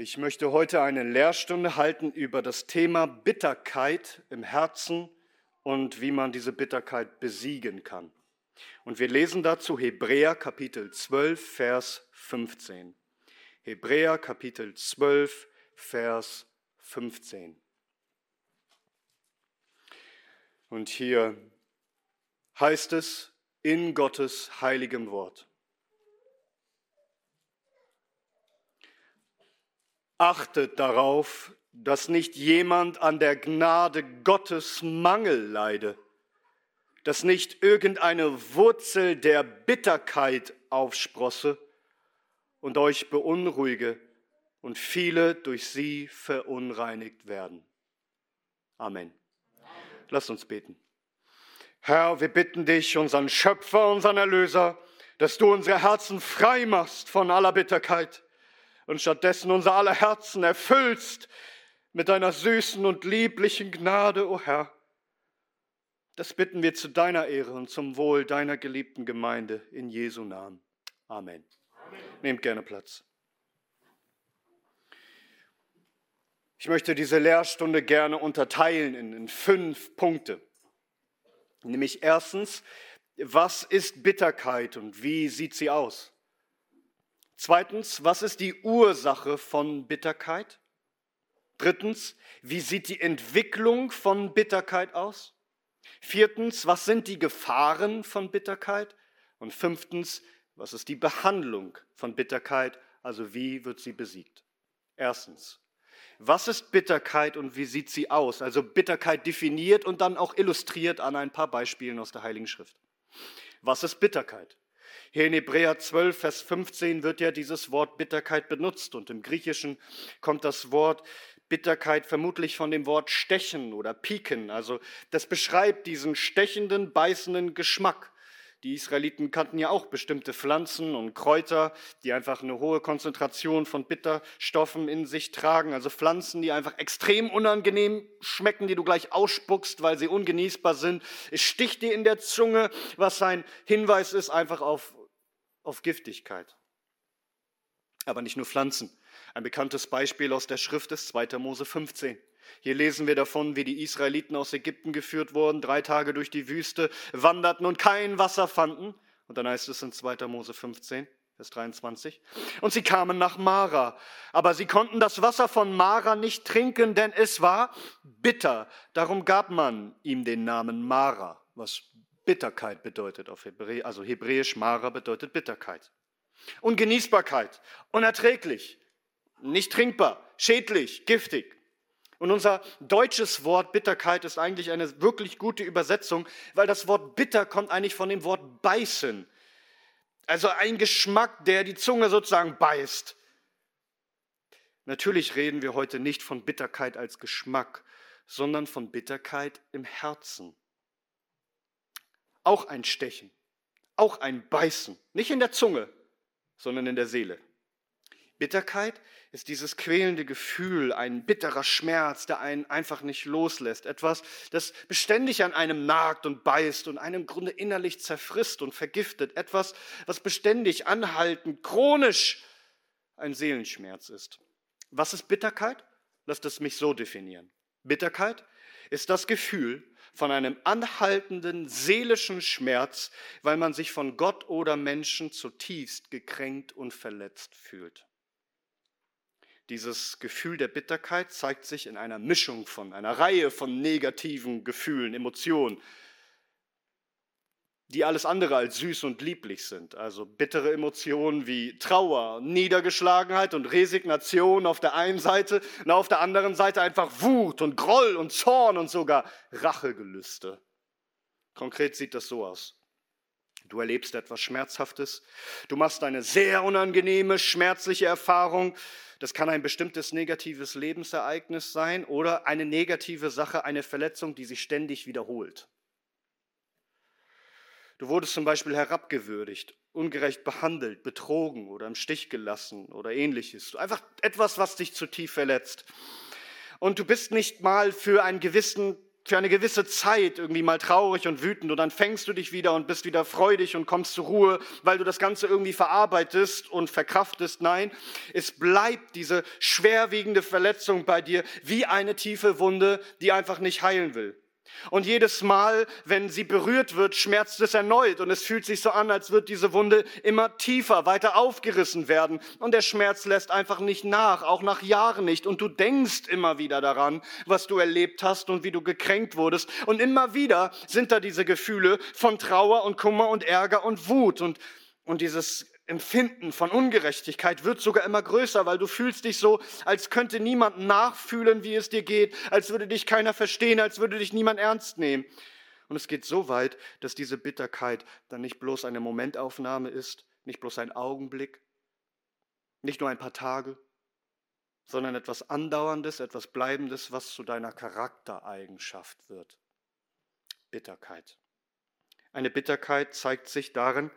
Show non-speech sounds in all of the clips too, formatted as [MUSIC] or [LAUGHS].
Ich möchte heute eine Lehrstunde halten über das Thema Bitterkeit im Herzen und wie man diese Bitterkeit besiegen kann. Und wir lesen dazu Hebräer Kapitel 12, Vers 15. Hebräer Kapitel 12, Vers 15. Und hier heißt es in Gottes heiligem Wort. Achtet darauf, dass nicht jemand an der Gnade Gottes Mangel leide, dass nicht irgendeine Wurzel der Bitterkeit aufsprosse und euch beunruhige und viele durch sie verunreinigt werden. Amen. Lasst uns beten. Herr, wir bitten dich, unseren Schöpfer, unseren Erlöser, dass du unsere Herzen frei machst von aller Bitterkeit und stattdessen unser aller Herzen erfüllst mit deiner süßen und lieblichen Gnade, o oh Herr. Das bitten wir zu deiner Ehre und zum Wohl deiner geliebten Gemeinde in Jesu Namen. Amen. Amen. Nehmt gerne Platz. Ich möchte diese Lehrstunde gerne unterteilen in, in fünf Punkte. Nämlich erstens, was ist Bitterkeit und wie sieht sie aus? Zweitens, was ist die Ursache von Bitterkeit? Drittens, wie sieht die Entwicklung von Bitterkeit aus? Viertens, was sind die Gefahren von Bitterkeit? Und fünftens, was ist die Behandlung von Bitterkeit? Also wie wird sie besiegt? Erstens, was ist Bitterkeit und wie sieht sie aus? Also Bitterkeit definiert und dann auch illustriert an ein paar Beispielen aus der Heiligen Schrift. Was ist Bitterkeit? Hier in Hebräer 12, Vers 15 wird ja dieses Wort Bitterkeit benutzt und im Griechischen kommt das Wort Bitterkeit vermutlich von dem Wort stechen oder pieken. Also das beschreibt diesen stechenden, beißenden Geschmack. Die Israeliten kannten ja auch bestimmte Pflanzen und Kräuter, die einfach eine hohe Konzentration von Bitterstoffen in sich tragen. Also Pflanzen, die einfach extrem unangenehm schmecken, die du gleich ausspuckst, weil sie ungenießbar sind. Es sticht dir in der Zunge, was ein Hinweis ist einfach auf, auf Giftigkeit. Aber nicht nur Pflanzen. Ein bekanntes Beispiel aus der Schrift ist 2. Mose 15. Hier lesen wir davon, wie die Israeliten aus Ägypten geführt wurden, drei Tage durch die Wüste wanderten und kein Wasser fanden. Und dann heißt es in 2. Mose 15, Vers 23. Und sie kamen nach Mara. Aber sie konnten das Wasser von Mara nicht trinken, denn es war bitter. Darum gab man ihm den Namen Mara, was Bitterkeit bedeutet auf Hebräisch. Also hebräisch Mara bedeutet Bitterkeit. Ungenießbarkeit, unerträglich, nicht trinkbar, schädlich, giftig. Und unser deutsches Wort Bitterkeit ist eigentlich eine wirklich gute Übersetzung, weil das Wort bitter kommt eigentlich von dem Wort beißen. Also ein Geschmack, der die Zunge sozusagen beißt. Natürlich reden wir heute nicht von Bitterkeit als Geschmack, sondern von Bitterkeit im Herzen. Auch ein Stechen, auch ein Beißen, nicht in der Zunge, sondern in der Seele. Bitterkeit ist dieses quälende Gefühl, ein bitterer Schmerz, der einen einfach nicht loslässt. Etwas, das beständig an einem nagt und beißt und einen im Grunde innerlich zerfrisst und vergiftet. Etwas, was beständig, anhaltend, chronisch ein Seelenschmerz ist. Was ist Bitterkeit? Lasst es mich so definieren. Bitterkeit ist das Gefühl von einem anhaltenden seelischen Schmerz, weil man sich von Gott oder Menschen zutiefst gekränkt und verletzt fühlt. Dieses Gefühl der Bitterkeit zeigt sich in einer Mischung von einer Reihe von negativen Gefühlen, Emotionen, die alles andere als süß und lieblich sind. Also bittere Emotionen wie Trauer, Niedergeschlagenheit und Resignation auf der einen Seite und auf der anderen Seite einfach Wut und Groll und Zorn und sogar Rachegelüste. Konkret sieht das so aus. Du erlebst etwas Schmerzhaftes, du machst eine sehr unangenehme, schmerzliche Erfahrung, das kann ein bestimmtes negatives Lebensereignis sein oder eine negative Sache, eine Verletzung, die sich ständig wiederholt. Du wurdest zum Beispiel herabgewürdigt, ungerecht behandelt, betrogen oder im Stich gelassen oder ähnliches. Einfach etwas, was dich zu tief verletzt. Und du bist nicht mal für einen gewissen für eine gewisse Zeit irgendwie mal traurig und wütend und dann fängst du dich wieder und bist wieder freudig und kommst zur Ruhe, weil du das Ganze irgendwie verarbeitest und verkraftest. Nein, es bleibt diese schwerwiegende Verletzung bei dir wie eine tiefe Wunde, die einfach nicht heilen will. Und jedes Mal, wenn sie berührt wird, schmerzt es erneut. Und es fühlt sich so an, als wird diese Wunde immer tiefer, weiter aufgerissen werden. Und der Schmerz lässt einfach nicht nach, auch nach Jahren nicht. Und du denkst immer wieder daran, was du erlebt hast und wie du gekränkt wurdest. Und immer wieder sind da diese Gefühle von Trauer und Kummer und Ärger und Wut. Und, und dieses Empfinden von Ungerechtigkeit wird sogar immer größer, weil du fühlst dich so, als könnte niemand nachfühlen, wie es dir geht, als würde dich keiner verstehen, als würde dich niemand ernst nehmen. Und es geht so weit, dass diese Bitterkeit dann nicht bloß eine Momentaufnahme ist, nicht bloß ein Augenblick, nicht nur ein paar Tage, sondern etwas Andauerndes, etwas Bleibendes, was zu deiner Charaktereigenschaft wird. Bitterkeit. Eine Bitterkeit zeigt sich darin,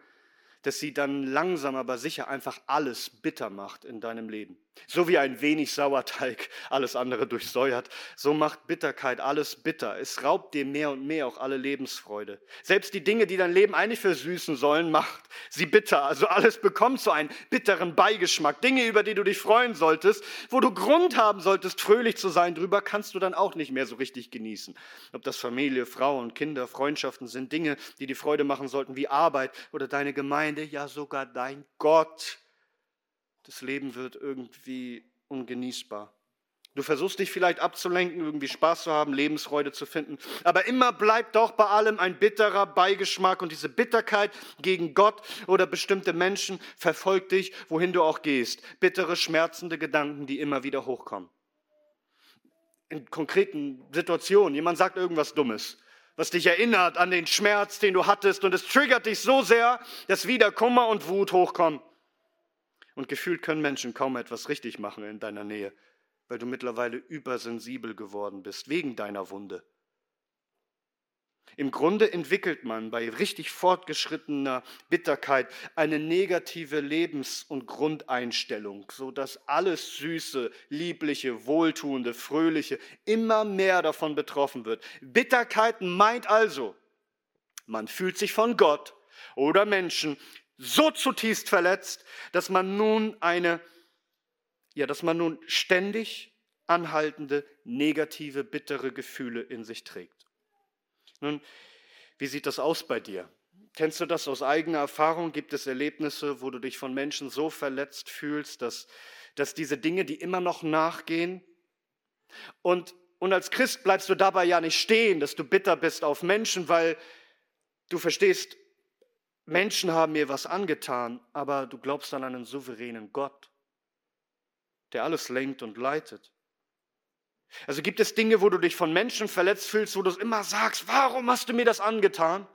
dass sie dann langsam aber sicher einfach alles bitter macht in deinem Leben. So wie ein wenig Sauerteig alles andere durchsäuert, so macht Bitterkeit alles bitter. Es raubt dir mehr und mehr auch alle Lebensfreude. Selbst die Dinge, die dein Leben eigentlich versüßen sollen, macht sie bitter. Also alles bekommt so einen bitteren Beigeschmack. Dinge, über die du dich freuen solltest, wo du Grund haben solltest, fröhlich zu sein drüber, kannst du dann auch nicht mehr so richtig genießen. Ob das Familie, Frau und Kinder, Freundschaften sind, Dinge, die dir Freude machen sollten, wie Arbeit oder deine Gemeinde, ja sogar dein Gott das Leben wird irgendwie ungenießbar. Du versuchst dich vielleicht abzulenken, irgendwie Spaß zu haben, Lebensfreude zu finden. Aber immer bleibt doch bei allem ein bitterer Beigeschmack und diese Bitterkeit gegen Gott oder bestimmte Menschen verfolgt dich, wohin du auch gehst. Bittere, schmerzende Gedanken, die immer wieder hochkommen. In konkreten Situationen, jemand sagt irgendwas Dummes, was dich erinnert an den Schmerz, den du hattest und es triggert dich so sehr, dass wieder Kummer und Wut hochkommen. Und gefühlt können Menschen kaum etwas richtig machen in deiner Nähe, weil du mittlerweile übersensibel geworden bist wegen deiner Wunde. Im Grunde entwickelt man bei richtig fortgeschrittener Bitterkeit eine negative Lebens- und Grundeinstellung, so dass alles Süße, Liebliche, Wohltuende, Fröhliche immer mehr davon betroffen wird. Bitterkeit meint also, man fühlt sich von Gott oder Menschen so zutiefst verletzt, dass man nun eine, ja, dass man nun ständig anhaltende, negative, bittere Gefühle in sich trägt. Nun, wie sieht das aus bei dir? Kennst du das aus eigener Erfahrung? Gibt es Erlebnisse, wo du dich von Menschen so verletzt fühlst, dass, dass diese Dinge, die immer noch nachgehen, und, und als Christ bleibst du dabei ja nicht stehen, dass du bitter bist auf Menschen, weil du verstehst, Menschen haben mir was angetan, aber du glaubst an einen souveränen Gott, der alles lenkt und leitet. Also gibt es Dinge, wo du dich von Menschen verletzt fühlst, wo du immer sagst, warum hast du mir das angetan?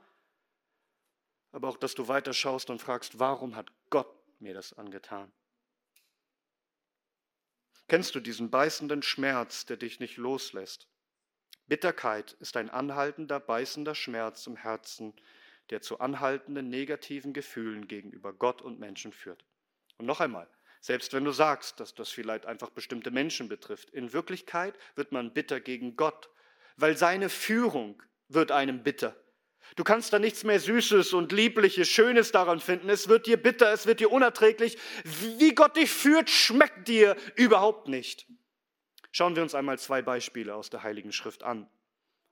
Aber auch, dass du weiter schaust und fragst, warum hat Gott mir das angetan? Kennst du diesen beißenden Schmerz, der dich nicht loslässt? Bitterkeit ist ein anhaltender, beißender Schmerz im Herzen, der zu anhaltenden negativen Gefühlen gegenüber Gott und Menschen führt. Und noch einmal, selbst wenn du sagst, dass das vielleicht einfach bestimmte Menschen betrifft, in Wirklichkeit wird man bitter gegen Gott, weil seine Führung wird einem bitter. Du kannst da nichts mehr Süßes und Liebliches, Schönes daran finden. Es wird dir bitter, es wird dir unerträglich. Wie Gott dich führt, schmeckt dir überhaupt nicht. Schauen wir uns einmal zwei Beispiele aus der Heiligen Schrift an.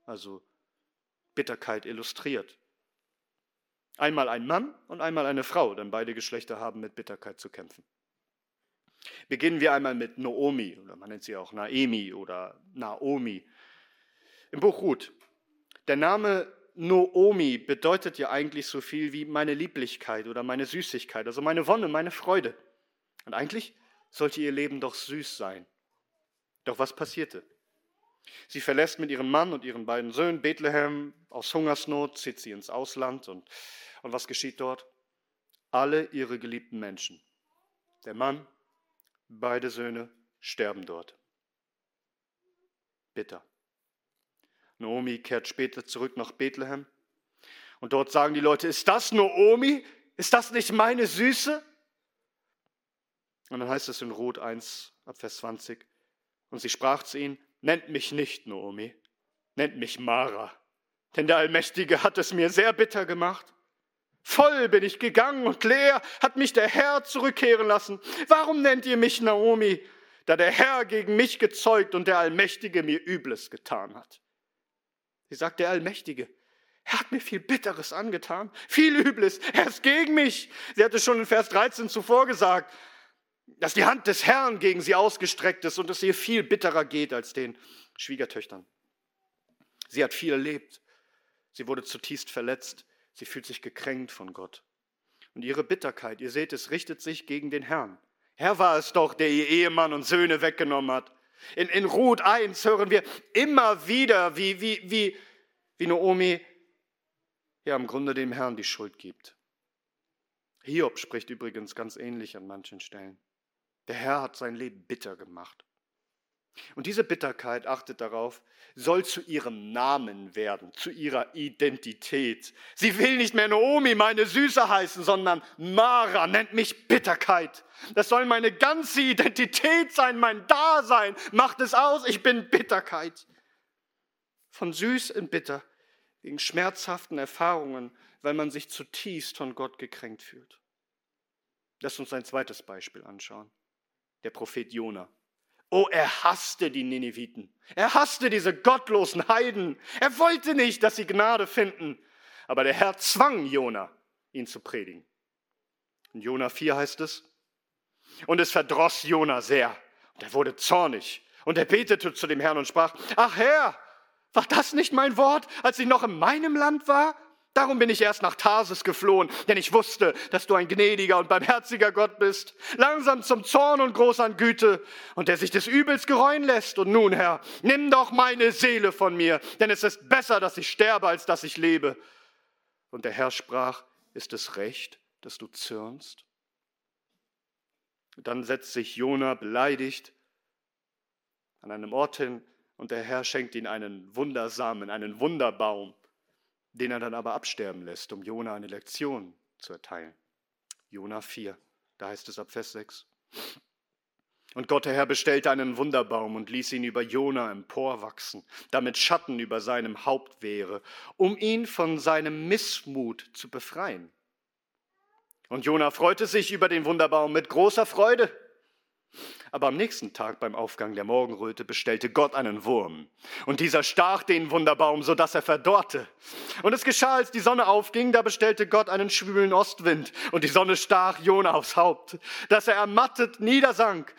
Also Bitterkeit illustriert. Einmal ein Mann und einmal eine Frau, denn beide Geschlechter haben mit Bitterkeit zu kämpfen. Beginnen wir einmal mit Noomi, oder man nennt sie auch Naemi oder Naomi. Im Buch Ruth. Der Name Noomi bedeutet ja eigentlich so viel wie meine Lieblichkeit oder meine Süßigkeit, also meine Wonne, meine Freude. Und eigentlich sollte ihr Leben doch süß sein. Doch was passierte? Sie verlässt mit ihrem Mann und ihren beiden Söhnen Bethlehem aus Hungersnot, zieht sie ins Ausland und und was geschieht dort? Alle ihre geliebten Menschen, der Mann, beide Söhne, sterben dort. Bitter. Naomi kehrt später zurück nach Bethlehem. Und dort sagen die Leute, ist das Naomi? Ist das nicht meine Süße? Und dann heißt es in Rot 1 ab Vers 20, und sie sprach zu ihnen, nennt mich nicht Naomi, nennt mich Mara, denn der Allmächtige hat es mir sehr bitter gemacht. Voll bin ich gegangen und leer hat mich der Herr zurückkehren lassen. Warum nennt ihr mich Naomi, da der Herr gegen mich gezeugt und der Allmächtige mir Übles getan hat? Sie sagt der Allmächtige, er hat mir viel Bitteres angetan, viel Übles, er ist gegen mich. Sie hatte schon in Vers 13 zuvor gesagt, dass die Hand des Herrn gegen sie ausgestreckt ist und es ihr viel bitterer geht als den Schwiegertöchtern. Sie hat viel erlebt. Sie wurde zutiefst verletzt. Sie fühlt sich gekränkt von Gott. Und ihre Bitterkeit, ihr seht, es richtet sich gegen den Herrn. Herr war es doch, der ihr Ehemann und Söhne weggenommen hat. In, in Ruth 1 hören wir immer wieder, wie, wie, wie, wie Naomi ja im Grunde dem Herrn die Schuld gibt. Hiob spricht übrigens ganz ähnlich an manchen Stellen. Der Herr hat sein Leben bitter gemacht. Und diese Bitterkeit, achtet darauf, soll zu ihrem Namen werden, zu ihrer Identität. Sie will nicht mehr Naomi, meine Süße heißen, sondern Mara nennt mich Bitterkeit. Das soll meine ganze Identität sein, mein Dasein. Macht es aus, ich bin Bitterkeit. Von süß in bitter, wegen schmerzhaften Erfahrungen, weil man sich zutiefst von Gott gekränkt fühlt. Lass uns ein zweites Beispiel anschauen. Der Prophet Jona. Oh, er hasste die Nineviten. Er hasste diese gottlosen Heiden. Er wollte nicht, dass sie Gnade finden. Aber der Herr zwang Jona, ihn zu predigen. In Jona 4 heißt es, und es verdross Jona sehr. Und er wurde zornig. Und er betete zu dem Herrn und sprach, ach Herr, war das nicht mein Wort, als ich noch in meinem Land war? Darum bin ich erst nach Tarsis geflohen, denn ich wusste, dass du ein gnädiger und barmherziger Gott bist, langsam zum Zorn und groß an Güte und der sich des Übels gereuen lässt. Und nun, Herr, nimm doch meine Seele von mir, denn es ist besser, dass ich sterbe, als dass ich lebe. Und der Herr sprach, ist es recht, dass du zürnst? dann setzt sich Jona beleidigt an einem Ort hin und der Herr schenkt ihm einen Wundersamen, einen Wunderbaum den er dann aber absterben lässt, um Jona eine Lektion zu erteilen. Jona 4, da heißt es ab Vers 6. Und Gott der Herr bestellte einen Wunderbaum und ließ ihn über Jona emporwachsen, damit Schatten über seinem Haupt wäre, um ihn von seinem Missmut zu befreien. Und Jona freute sich über den Wunderbaum mit großer Freude. Aber am nächsten Tag beim Aufgang der Morgenröte bestellte Gott einen Wurm. Und dieser stach den Wunderbaum, so dass er verdorrte. Und es geschah, als die Sonne aufging, da bestellte Gott einen schwülen Ostwind. Und die Sonne stach Jona aufs Haupt, dass er ermattet niedersank.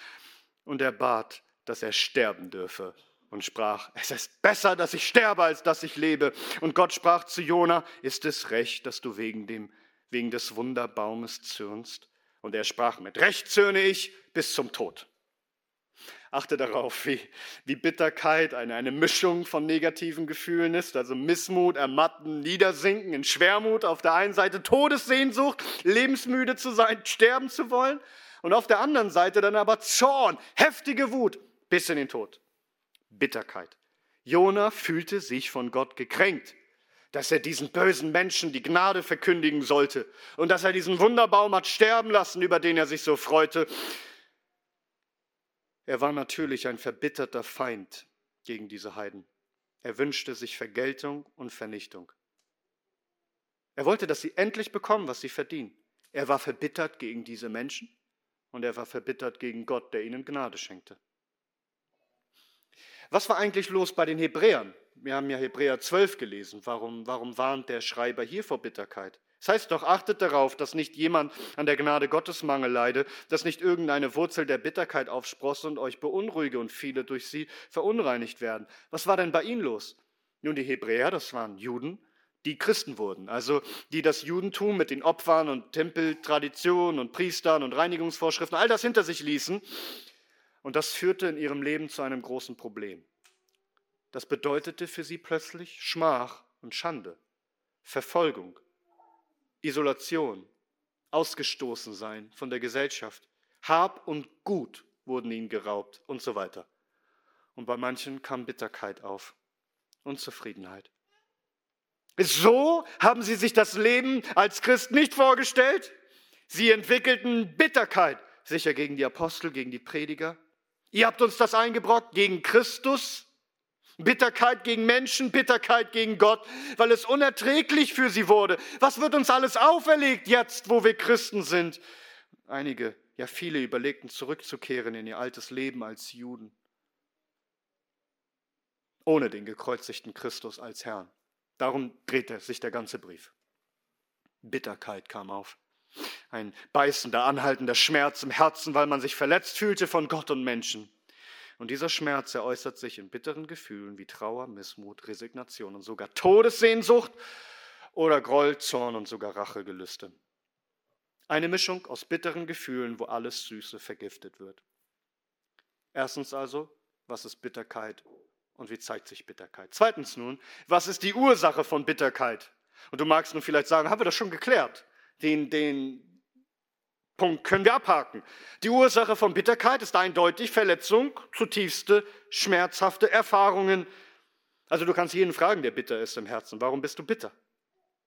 Und er bat, dass er sterben dürfe. Und sprach, es ist besser, dass ich sterbe, als dass ich lebe. Und Gott sprach zu Jona, ist es recht, dass du wegen, dem, wegen des Wunderbaumes zürnst? Und er sprach, mit Recht zürne ich bis zum Tod. Achte darauf, wie, wie Bitterkeit eine, eine Mischung von negativen Gefühlen ist, also Missmut, Ermatten, Niedersinken, in Schwermut auf der einen Seite, Todessehnsucht, lebensmüde zu sein, sterben zu wollen und auf der anderen Seite dann aber Zorn, heftige Wut bis in den Tod. Bitterkeit. Jona fühlte sich von Gott gekränkt dass er diesen bösen Menschen die Gnade verkündigen sollte und dass er diesen Wunderbaum hat sterben lassen, über den er sich so freute. Er war natürlich ein verbitterter Feind gegen diese Heiden. Er wünschte sich Vergeltung und Vernichtung. Er wollte, dass sie endlich bekommen, was sie verdienen. Er war verbittert gegen diese Menschen und er war verbittert gegen Gott, der ihnen Gnade schenkte. Was war eigentlich los bei den Hebräern? Wir haben ja Hebräer 12 gelesen. Warum, warum warnt der Schreiber hier vor Bitterkeit? Das heißt doch, achtet darauf, dass nicht jemand an der Gnade Gottes Mangel leide, dass nicht irgendeine Wurzel der Bitterkeit aufsprosse und euch beunruhige und viele durch sie verunreinigt werden. Was war denn bei ihnen los? Nun, die Hebräer, das waren Juden, die Christen wurden, also die das Judentum mit den Opfern und Tempeltraditionen und Priestern und Reinigungsvorschriften, all das hinter sich ließen. Und das führte in ihrem Leben zu einem großen Problem. Das bedeutete für sie plötzlich Schmach und Schande, Verfolgung, Isolation, ausgestoßen sein von der Gesellschaft. Hab und Gut wurden ihnen geraubt und so weiter. Und bei manchen kam Bitterkeit auf, Unzufriedenheit. So haben sie sich das Leben als Christ nicht vorgestellt. Sie entwickelten Bitterkeit, sicher gegen die Apostel, gegen die Prediger. Ihr habt uns das eingebrockt, gegen Christus. Bitterkeit gegen Menschen, Bitterkeit gegen Gott, weil es unerträglich für sie wurde. Was wird uns alles auferlegt jetzt, wo wir Christen sind? Einige, ja viele überlegten zurückzukehren in ihr altes Leben als Juden, ohne den gekreuzigten Christus als Herrn. Darum drehte sich der ganze Brief. Bitterkeit kam auf. Ein beißender, anhaltender Schmerz im Herzen, weil man sich verletzt fühlte von Gott und Menschen. Und dieser Schmerz, er äußert sich in bitteren Gefühlen wie Trauer, Missmut, Resignation und sogar Todessehnsucht oder Groll, Zorn und sogar Rachegelüste. Eine Mischung aus bitteren Gefühlen, wo alles Süße vergiftet wird. Erstens also, was ist Bitterkeit und wie zeigt sich Bitterkeit? Zweitens nun, was ist die Ursache von Bitterkeit? Und du magst nun vielleicht sagen, haben wir das schon geklärt? Den, den, Punkt können wir abhaken. Die Ursache von Bitterkeit ist eindeutig Verletzung, zutiefste, schmerzhafte Erfahrungen. Also du kannst jeden fragen, der bitter ist im Herzen, warum bist du bitter?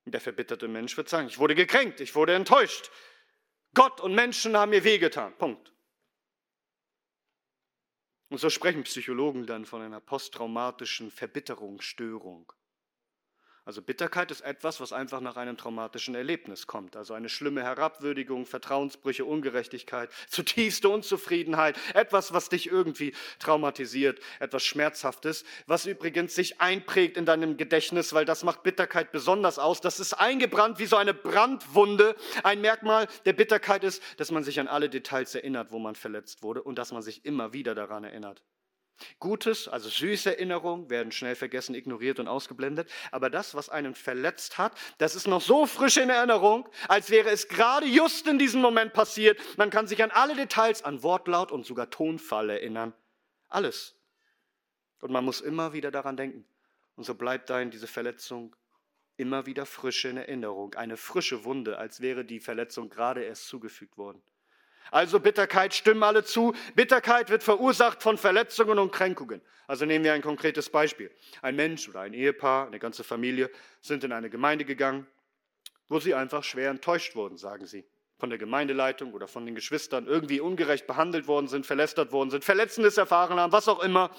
Und der verbitterte Mensch wird sagen, ich wurde gekränkt, ich wurde enttäuscht. Gott und Menschen haben mir wehgetan. Punkt. Und so sprechen Psychologen dann von einer posttraumatischen Verbitterungsstörung. Also Bitterkeit ist etwas, was einfach nach einem traumatischen Erlebnis kommt. Also eine schlimme Herabwürdigung, Vertrauensbrüche, Ungerechtigkeit, [LAUGHS] zutiefste Unzufriedenheit, etwas, was dich irgendwie traumatisiert, etwas Schmerzhaftes, was übrigens sich einprägt in deinem Gedächtnis, weil das macht Bitterkeit besonders aus. Das ist eingebrannt wie so eine Brandwunde. Ein Merkmal der Bitterkeit ist, dass man sich an alle Details erinnert, wo man verletzt wurde und dass man sich immer wieder daran erinnert. Gutes, also süße Erinnerungen werden schnell vergessen, ignoriert und ausgeblendet. Aber das, was einen verletzt hat, das ist noch so frisch in Erinnerung, als wäre es gerade just in diesem Moment passiert. Man kann sich an alle Details, an Wortlaut und sogar Tonfall erinnern. Alles. Und man muss immer wieder daran denken. Und so bleibt ein diese Verletzung immer wieder frisch in Erinnerung. Eine frische Wunde, als wäre die Verletzung gerade erst zugefügt worden. Also Bitterkeit, stimmen alle zu. Bitterkeit wird verursacht von Verletzungen und Kränkungen. Also nehmen wir ein konkretes Beispiel. Ein Mensch oder ein Ehepaar, eine ganze Familie sind in eine Gemeinde gegangen, wo sie einfach schwer enttäuscht wurden, sagen sie. Von der Gemeindeleitung oder von den Geschwistern irgendwie ungerecht behandelt worden sind, verlästert worden sind, Verletzendes erfahren haben, was auch immer.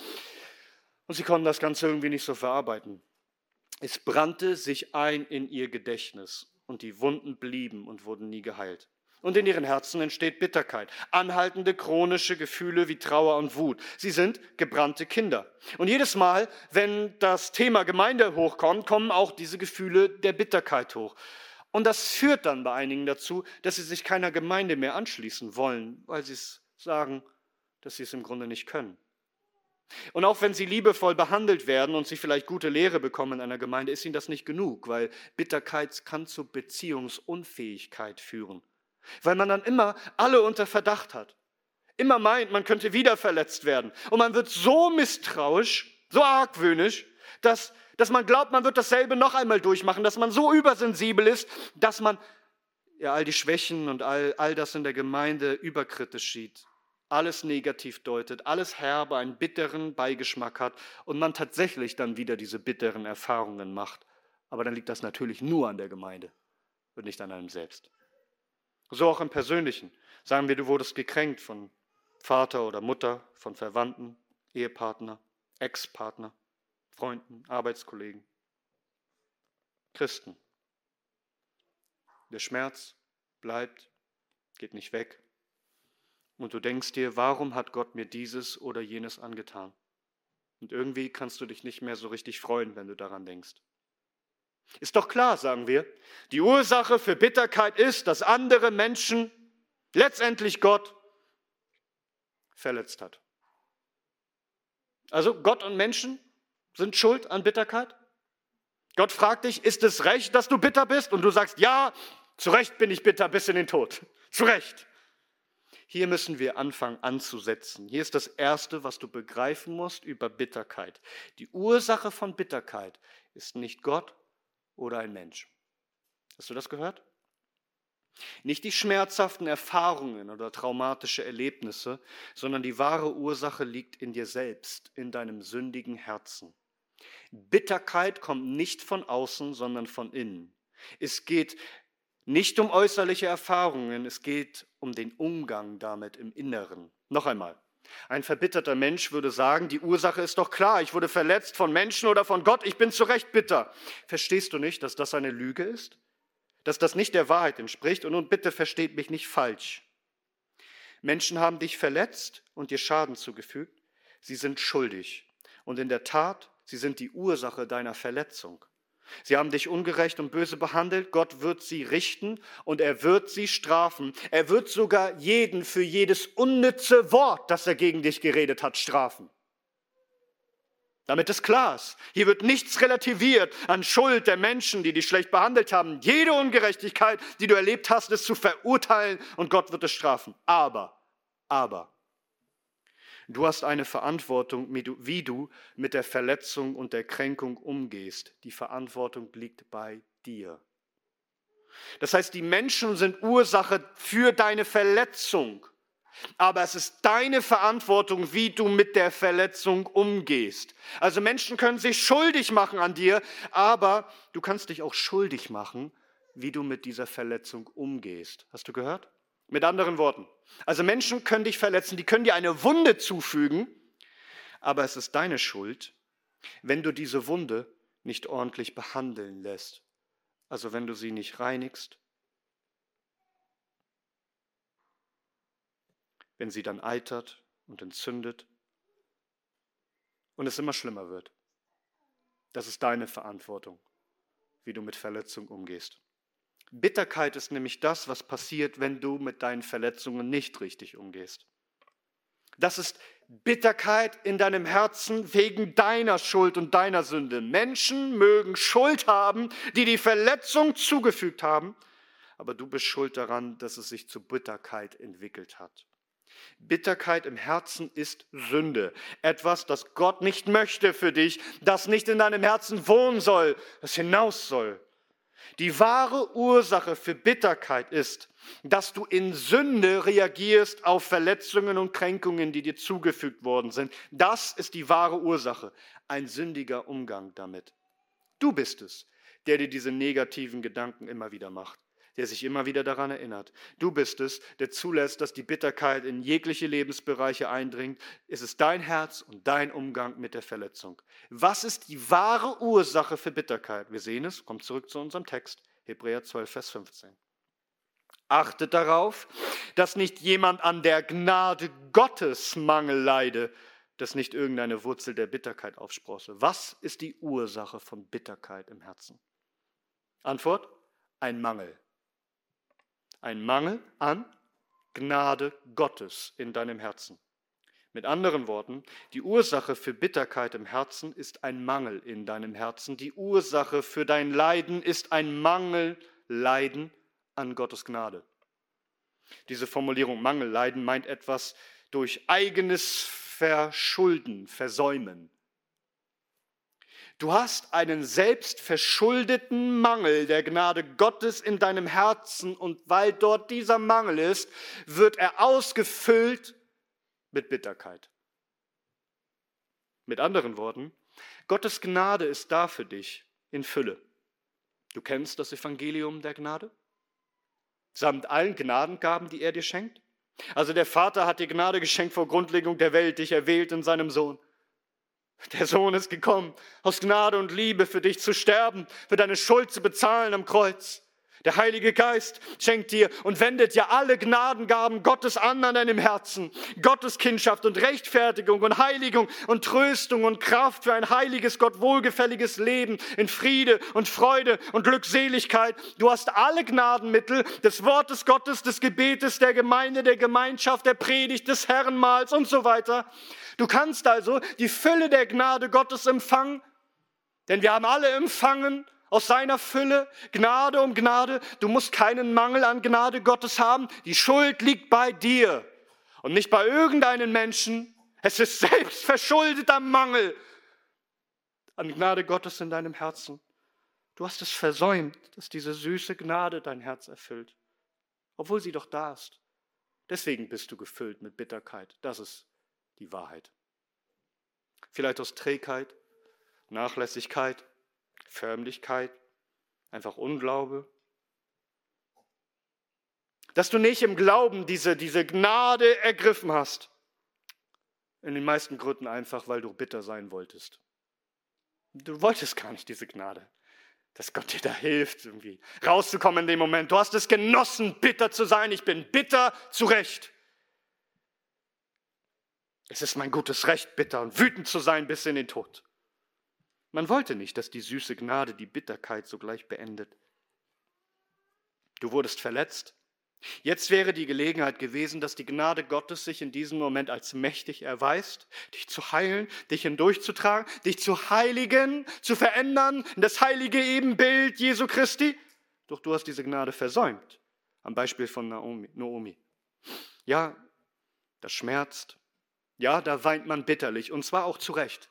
Und sie konnten das Ganze irgendwie nicht so verarbeiten. Es brannte sich ein in ihr Gedächtnis und die Wunden blieben und wurden nie geheilt und in ihren Herzen entsteht Bitterkeit, anhaltende chronische Gefühle wie Trauer und Wut. Sie sind gebrannte Kinder. Und jedes Mal, wenn das Thema Gemeinde hochkommt, kommen auch diese Gefühle der Bitterkeit hoch. Und das führt dann bei einigen dazu, dass sie sich keiner Gemeinde mehr anschließen wollen, weil sie es sagen, dass sie es im Grunde nicht können. Und auch wenn sie liebevoll behandelt werden und sie vielleicht gute Lehre bekommen in einer Gemeinde, ist ihnen das nicht genug, weil Bitterkeit kann zu Beziehungsunfähigkeit führen. Weil man dann immer alle unter Verdacht hat. Immer meint, man könnte wieder verletzt werden. Und man wird so misstrauisch, so argwöhnisch, dass, dass man glaubt, man wird dasselbe noch einmal durchmachen, dass man so übersensibel ist, dass man ja, all die Schwächen und all, all das in der Gemeinde überkritisch sieht, alles negativ deutet, alles herbe, einen bitteren Beigeschmack hat und man tatsächlich dann wieder diese bitteren Erfahrungen macht. Aber dann liegt das natürlich nur an der Gemeinde und nicht an einem selbst. So auch im Persönlichen. Sagen wir, du wurdest gekränkt von Vater oder Mutter, von Verwandten, Ehepartner, Ex-Partner, Freunden, Arbeitskollegen, Christen. Der Schmerz bleibt, geht nicht weg. Und du denkst dir, warum hat Gott mir dieses oder jenes angetan? Und irgendwie kannst du dich nicht mehr so richtig freuen, wenn du daran denkst. Ist doch klar, sagen wir. Die Ursache für Bitterkeit ist, dass andere Menschen letztendlich Gott verletzt hat. Also Gott und Menschen sind schuld an Bitterkeit? Gott fragt dich, ist es recht, dass du bitter bist? Und du sagst, ja, zu Recht bin ich bitter bis in den Tod. [LAUGHS] Zu Recht. Hier müssen wir anfangen anzusetzen. Hier ist das Erste, was du begreifen musst über Bitterkeit. Die Ursache von Bitterkeit ist nicht Gott, oder ein Mensch. Hast du das gehört? Nicht die schmerzhaften Erfahrungen oder traumatische Erlebnisse, sondern die wahre Ursache liegt in dir selbst, in deinem sündigen Herzen. Bitterkeit kommt nicht von außen, sondern von innen. Es geht nicht um äußerliche Erfahrungen, es geht um den Umgang damit im Inneren. Noch einmal, Ein verbitterter Mensch würde sagen, die Ursache ist doch klar, ich wurde verletzt von Menschen oder von Gott, ich bin zu Recht bitter. Verstehst du nicht, dass das eine Lüge ist? Dass das nicht der Wahrheit entspricht? Und nun bitte versteht mich nicht falsch. Menschen haben dich verletzt und dir Schaden zugefügt. Sie sind schuldig. Und in der Tat, sie sind die Ursache deiner Verletzung. Sie haben dich ungerecht und böse behandelt. Gott wird sie richten und er wird sie strafen. Er wird sogar jeden für jedes unnütze Wort, das er gegen dich geredet hat, strafen. Damit es klar ist, hier wird nichts relativiert an Schuld der Menschen, die dich schlecht behandelt haben. Jede Ungerechtigkeit, die du erlebt hast, ist zu verurteilen und Gott wird es strafen. Aber, aber, Du hast eine Verantwortung, wie du mit der Verletzung und der Kränkung umgehst. Die Verantwortung liegt bei dir. Das heißt, die Menschen sind Ursache für deine Verletzung. Aber es ist deine Verantwortung, wie du mit der Verletzung umgehst. Also Menschen können sich schuldig machen an dir, aber du kannst dich auch schuldig machen, wie du mit dieser Verletzung umgehst. Hast du gehört? Mit anderen Worten, also Menschen können dich verletzen, die können dir eine Wunde zufügen, aber es ist deine Schuld, wenn du diese Wunde nicht ordentlich behandeln lässt. Also wenn du sie nicht reinigst, wenn sie dann eitert und entzündet und es immer schlimmer wird. Das ist deine Verantwortung, wie du mit Verletzung umgehst. Bitterkeit ist nämlich das, was passiert, wenn du mit deinen Verletzungen nicht richtig umgehst. Das ist Bitterkeit in deinem Herzen wegen deiner Schuld und deiner Sünde. Menschen mögen Schuld haben, die die Verletzung zugefügt haben, aber du bist schuld daran, dass es sich zu Bitterkeit entwickelt hat. Bitterkeit im Herzen ist Sünde. Etwas, das Gott nicht möchte für dich, das nicht in deinem Herzen wohnen soll, das hinaus soll. Die wahre Ursache für Bitterkeit ist, dass du in Sünde reagierst auf Verletzungen und Kränkungen, die dir zugefügt worden sind. Das ist die wahre Ursache, ein sündiger Umgang damit. Du bist es, der dir diese negativen Gedanken immer wieder macht der sich immer wieder daran erinnert. Du bist es, der zulässt, dass die Bitterkeit in jegliche Lebensbereiche eindringt. Es ist dein Herz und dein Umgang mit der Verletzung. Was ist die wahre Ursache für Bitterkeit? Wir sehen es, kommt zurück zu unserem Text, Hebräer 12, Vers 15. Achtet darauf, dass nicht jemand an der Gnade Gottes Mangel leide, dass nicht irgendeine Wurzel der Bitterkeit aufsprosse. Was ist die Ursache von Bitterkeit im Herzen? Antwort, ein Mangel ein Mangel an Gnade Gottes in deinem Herzen. Mit anderen Worten, die Ursache für Bitterkeit im Herzen ist ein Mangel in deinem Herzen. Die Ursache für dein Leiden ist ein Mangelleiden an Gottes Gnade. Diese Formulierung Mangelleiden meint etwas durch eigenes Verschulden, Versäumen, Du hast einen selbstverschuldeten Mangel der Gnade Gottes in deinem Herzen und weil dort dieser Mangel ist, wird er ausgefüllt mit Bitterkeit. Mit anderen Worten, Gottes Gnade ist da für dich in Fülle. Du kennst das Evangelium der Gnade? Samt allen Gnadengaben, die er dir schenkt? Also der Vater hat dir Gnade geschenkt vor Grundlegung der Welt, dich erwählt in seinem Sohn. Der Sohn ist gekommen, aus Gnade und Liebe für dich zu sterben, für deine Schuld zu bezahlen am Kreuz. Der Heilige Geist schenkt dir und wendet ja alle Gnadengaben Gottes an an deinem Herzen. Gottes Kindschaft und Rechtfertigung und Heiligung und Tröstung und Kraft für ein heiliges, Gott wohlgefälliges Leben in Friede und Freude und Glückseligkeit. Du hast alle Gnadenmittel des Wortes Gottes, des Gebetes, der Gemeinde, der Gemeinschaft, der Predigt, des Herrenmahls und so weiter. Du kannst also die Fülle der Gnade Gottes empfangen, denn wir haben alle empfangen aus seiner Fülle, Gnade um Gnade. Du musst keinen Mangel an Gnade Gottes haben. Die Schuld liegt bei dir und nicht bei irgendeinem Menschen. Es ist selbst verschuldeter Mangel an Gnade Gottes in deinem Herzen. Du hast es versäumt, dass diese süße Gnade dein Herz erfüllt, obwohl sie doch da ist. Deswegen bist du gefüllt mit Bitterkeit. Das ist die Wahrheit. Vielleicht aus Trägheit, Nachlässigkeit, Förmlichkeit, einfach Unglaube. Dass du nicht im Glauben diese, diese Gnade ergriffen hast. In den meisten Gründen einfach, weil du bitter sein wolltest. Du wolltest gar nicht diese Gnade, dass Gott dir da hilft, irgendwie rauszukommen in dem Moment. Du hast es genossen, bitter zu sein. Ich bin bitter zu Recht. Es ist mein gutes Recht, bitter und wütend zu sein bis in den Tod. Man wollte nicht, dass die süße Gnade die Bitterkeit sogleich beendet. Du wurdest verletzt. Jetzt wäre die Gelegenheit gewesen, dass die Gnade Gottes sich in diesem Moment als mächtig erweist, dich zu heilen, dich hindurchzutragen, dich zu heiligen, zu verändern, in das heilige Ebenbild Jesu Christi. Doch du hast diese Gnade versäumt. Am Beispiel von Naomi. Ja, das schmerzt. Ja, da weint man bitterlich und zwar auch zu Recht.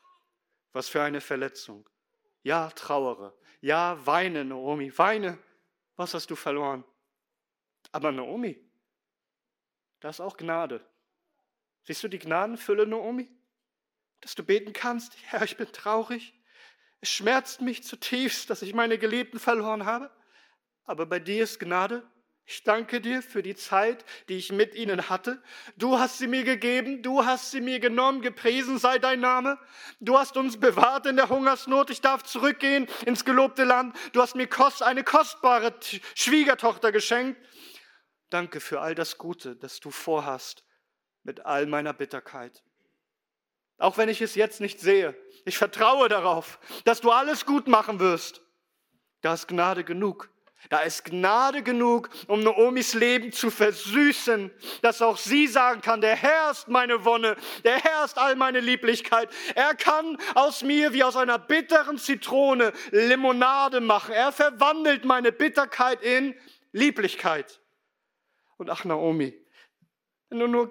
Was für eine Verletzung. Ja, trauere. Ja, weine, Naomi, weine. Was hast du verloren? Aber Naomi, da ist auch Gnade. Siehst du die Gnadenfülle, Naomi? Dass du beten kannst, Herr, ich bin traurig. Es schmerzt mich zutiefst, dass ich meine Geliebten verloren habe. Aber bei dir ist Gnade. Ich danke dir für die Zeit, die ich mit ihnen hatte. Du hast sie mir gegeben, du hast sie mir genommen, gepriesen sei dein Name. Du hast uns bewahrt in der Hungersnot, ich darf zurückgehen ins gelobte Land. Du hast mir eine kostbare Schwiegertochter geschenkt. Danke für all das Gute, das du vorhast mit all meiner Bitterkeit. Auch wenn ich es jetzt nicht sehe, ich vertraue darauf, dass du alles gut machen wirst. Da ist Gnade genug da ist Gnade genug, um Naomis Leben zu versüßen, dass auch sie sagen kann, der Herr ist meine Wonne, der Herr ist all meine Lieblichkeit. Er kann aus mir wie aus einer bitteren Zitrone Limonade machen. Er verwandelt meine Bitterkeit in Lieblichkeit. Und ach Naomi, wenn du nur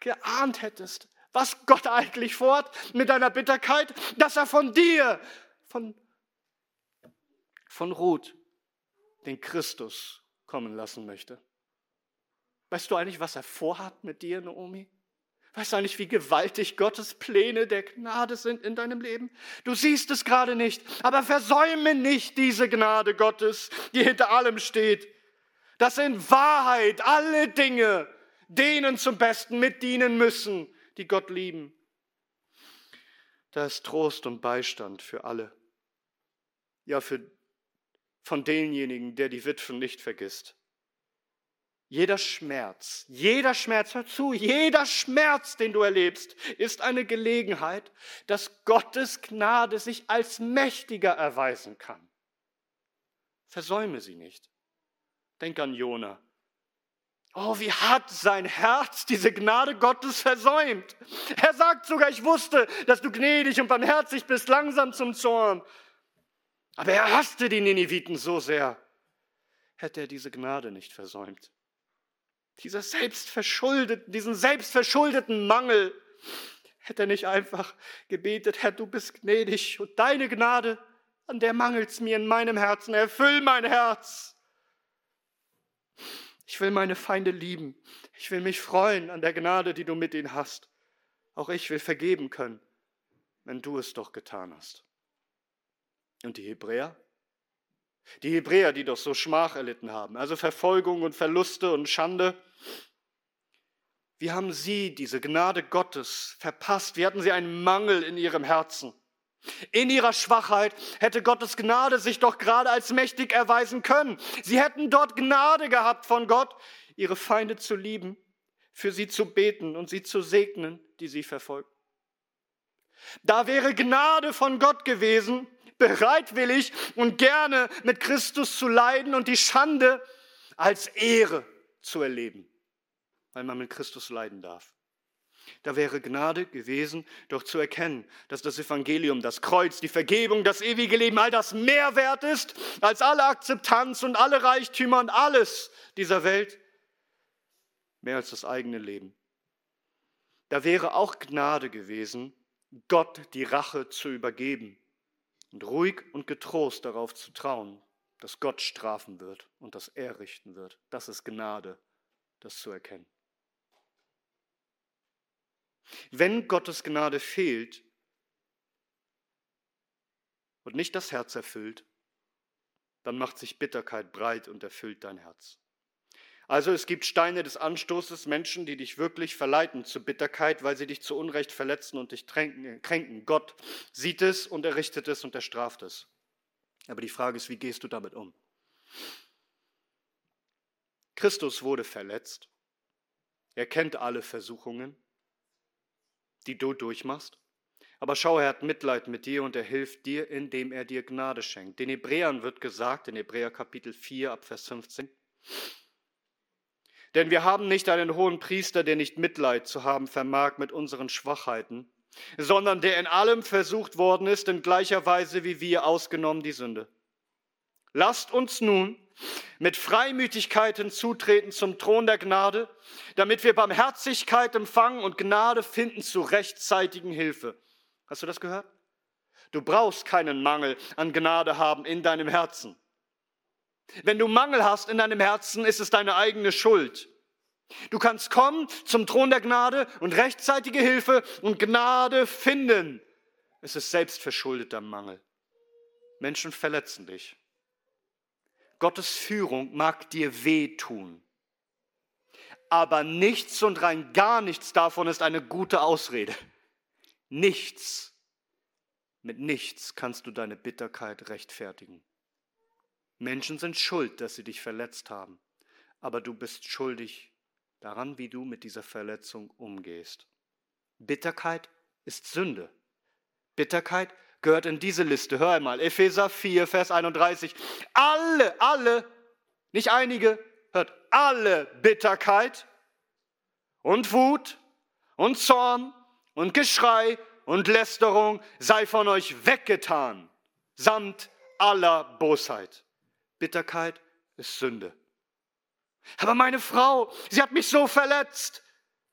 geahnt hättest, was Gott eigentlich vorhat mit deiner Bitterkeit, dass er von dir, von, von Ruth, den Christus kommen lassen möchte. Weißt du eigentlich, was er vorhat mit dir, Naomi? Weißt du eigentlich, wie gewaltig Gottes Pläne der Gnade sind in deinem Leben? Du siehst es gerade nicht, aber versäume nicht diese Gnade Gottes, die hinter allem steht. Dass in Wahrheit alle Dinge denen zum Besten mitdienen müssen, die Gott lieben. Da ist Trost und Beistand für alle. Ja, für von denjenigen, der die Witwen nicht vergisst. Jeder Schmerz, jeder Schmerz, hör zu, jeder Schmerz, den du erlebst, ist eine Gelegenheit, dass Gottes Gnade sich als mächtiger erweisen kann. Versäume sie nicht. Denk an Jona. Oh, wie hat sein Herz diese Gnade Gottes versäumt. Er sagt sogar, ich wusste, dass du gnädig und barmherzig bist, langsam zum Zorn. Aber er hasste die Nineviten so sehr, hätte er diese Gnade nicht versäumt. Dieser selbstverschuldeten, diesen selbstverschuldeten Mangel hätte er nicht einfach gebetet, Herr, du bist gnädig und deine Gnade, an der mangelt es mir in meinem Herzen, erfüll mein Herz. Ich will meine Feinde lieben. Ich will mich freuen an der Gnade, die du mit ihnen hast. Auch ich will vergeben können, wenn du es doch getan hast. Und die Hebräer? Die Hebräer, die doch so Schmach erlitten haben, also Verfolgung und Verluste und Schande. Wie haben sie diese Gnade Gottes verpasst? Wie hatten sie einen Mangel in ihrem Herzen? In ihrer Schwachheit hätte Gottes Gnade sich doch gerade als mächtig erweisen können. Sie hätten dort Gnade gehabt von Gott, ihre Feinde zu lieben, für sie zu beten und sie zu segnen, die sie verfolgen. Da wäre Gnade von Gott gewesen, bereitwillig und gerne mit Christus zu leiden und die Schande als Ehre zu erleben, weil man mit Christus leiden darf. Da wäre Gnade gewesen, doch zu erkennen, dass das Evangelium, das Kreuz, die Vergebung, das ewige Leben, all das mehr wert ist als alle Akzeptanz und alle Reichtümer und alles dieser Welt, mehr als das eigene Leben. Da wäre auch Gnade gewesen, Gott die Rache zu übergeben und ruhig und getrost darauf zu trauen, dass Gott strafen wird und dass er richten wird. Das ist Gnade, das zu erkennen. Wenn Gottes Gnade fehlt und nicht das Herz erfüllt, dann macht sich Bitterkeit breit und erfüllt dein Herz. Also es gibt Steine des Anstoßes, Menschen, die dich wirklich verleiten zu Bitterkeit, weil sie dich zu Unrecht verletzen und dich kränken. Gott sieht es und er richtet es und er straft es. Aber die Frage ist, wie gehst du damit um? Christus wurde verletzt. Er kennt alle Versuchungen, die du durchmachst. Aber schau, er hat Mitleid mit dir und er hilft dir, indem er dir Gnade schenkt. Den Hebräern wird gesagt, in Hebräer Kapitel 4 ab Vers 15, denn wir haben nicht einen hohen Priester, der nicht Mitleid zu haben vermag mit unseren Schwachheiten, sondern der in allem versucht worden ist, in gleicher Weise wie wir, ausgenommen die Sünde. Lasst uns nun mit Freimütigkeit hinzutreten zum Thron der Gnade, damit wir Barmherzigkeit empfangen und Gnade finden zu rechtzeitigen Hilfe. Hast du das gehört? Du brauchst keinen Mangel an Gnade haben in deinem Herzen. Wenn du Mangel hast in deinem Herzen, ist es deine eigene Schuld. Du kannst kommen zum Thron der Gnade und rechtzeitige Hilfe und Gnade finden. Es ist selbstverschuldeter Mangel. Menschen verletzen dich. Gottes Führung mag dir wehtun. Aber nichts und rein gar nichts davon ist eine gute Ausrede. Nichts. Mit nichts kannst du deine Bitterkeit rechtfertigen. Menschen sind schuld, dass sie dich verletzt haben, aber du bist schuldig daran, wie du mit dieser Verletzung umgehst. Bitterkeit ist Sünde. Bitterkeit gehört in diese Liste. Hör einmal, Epheser 4, Vers 31. Alle, alle, nicht einige, hört alle Bitterkeit und Wut und Zorn und Geschrei und Lästerung sei von euch weggetan, samt aller Bosheit. Bitterkeit ist Sünde. Aber meine Frau, sie hat mich so verletzt.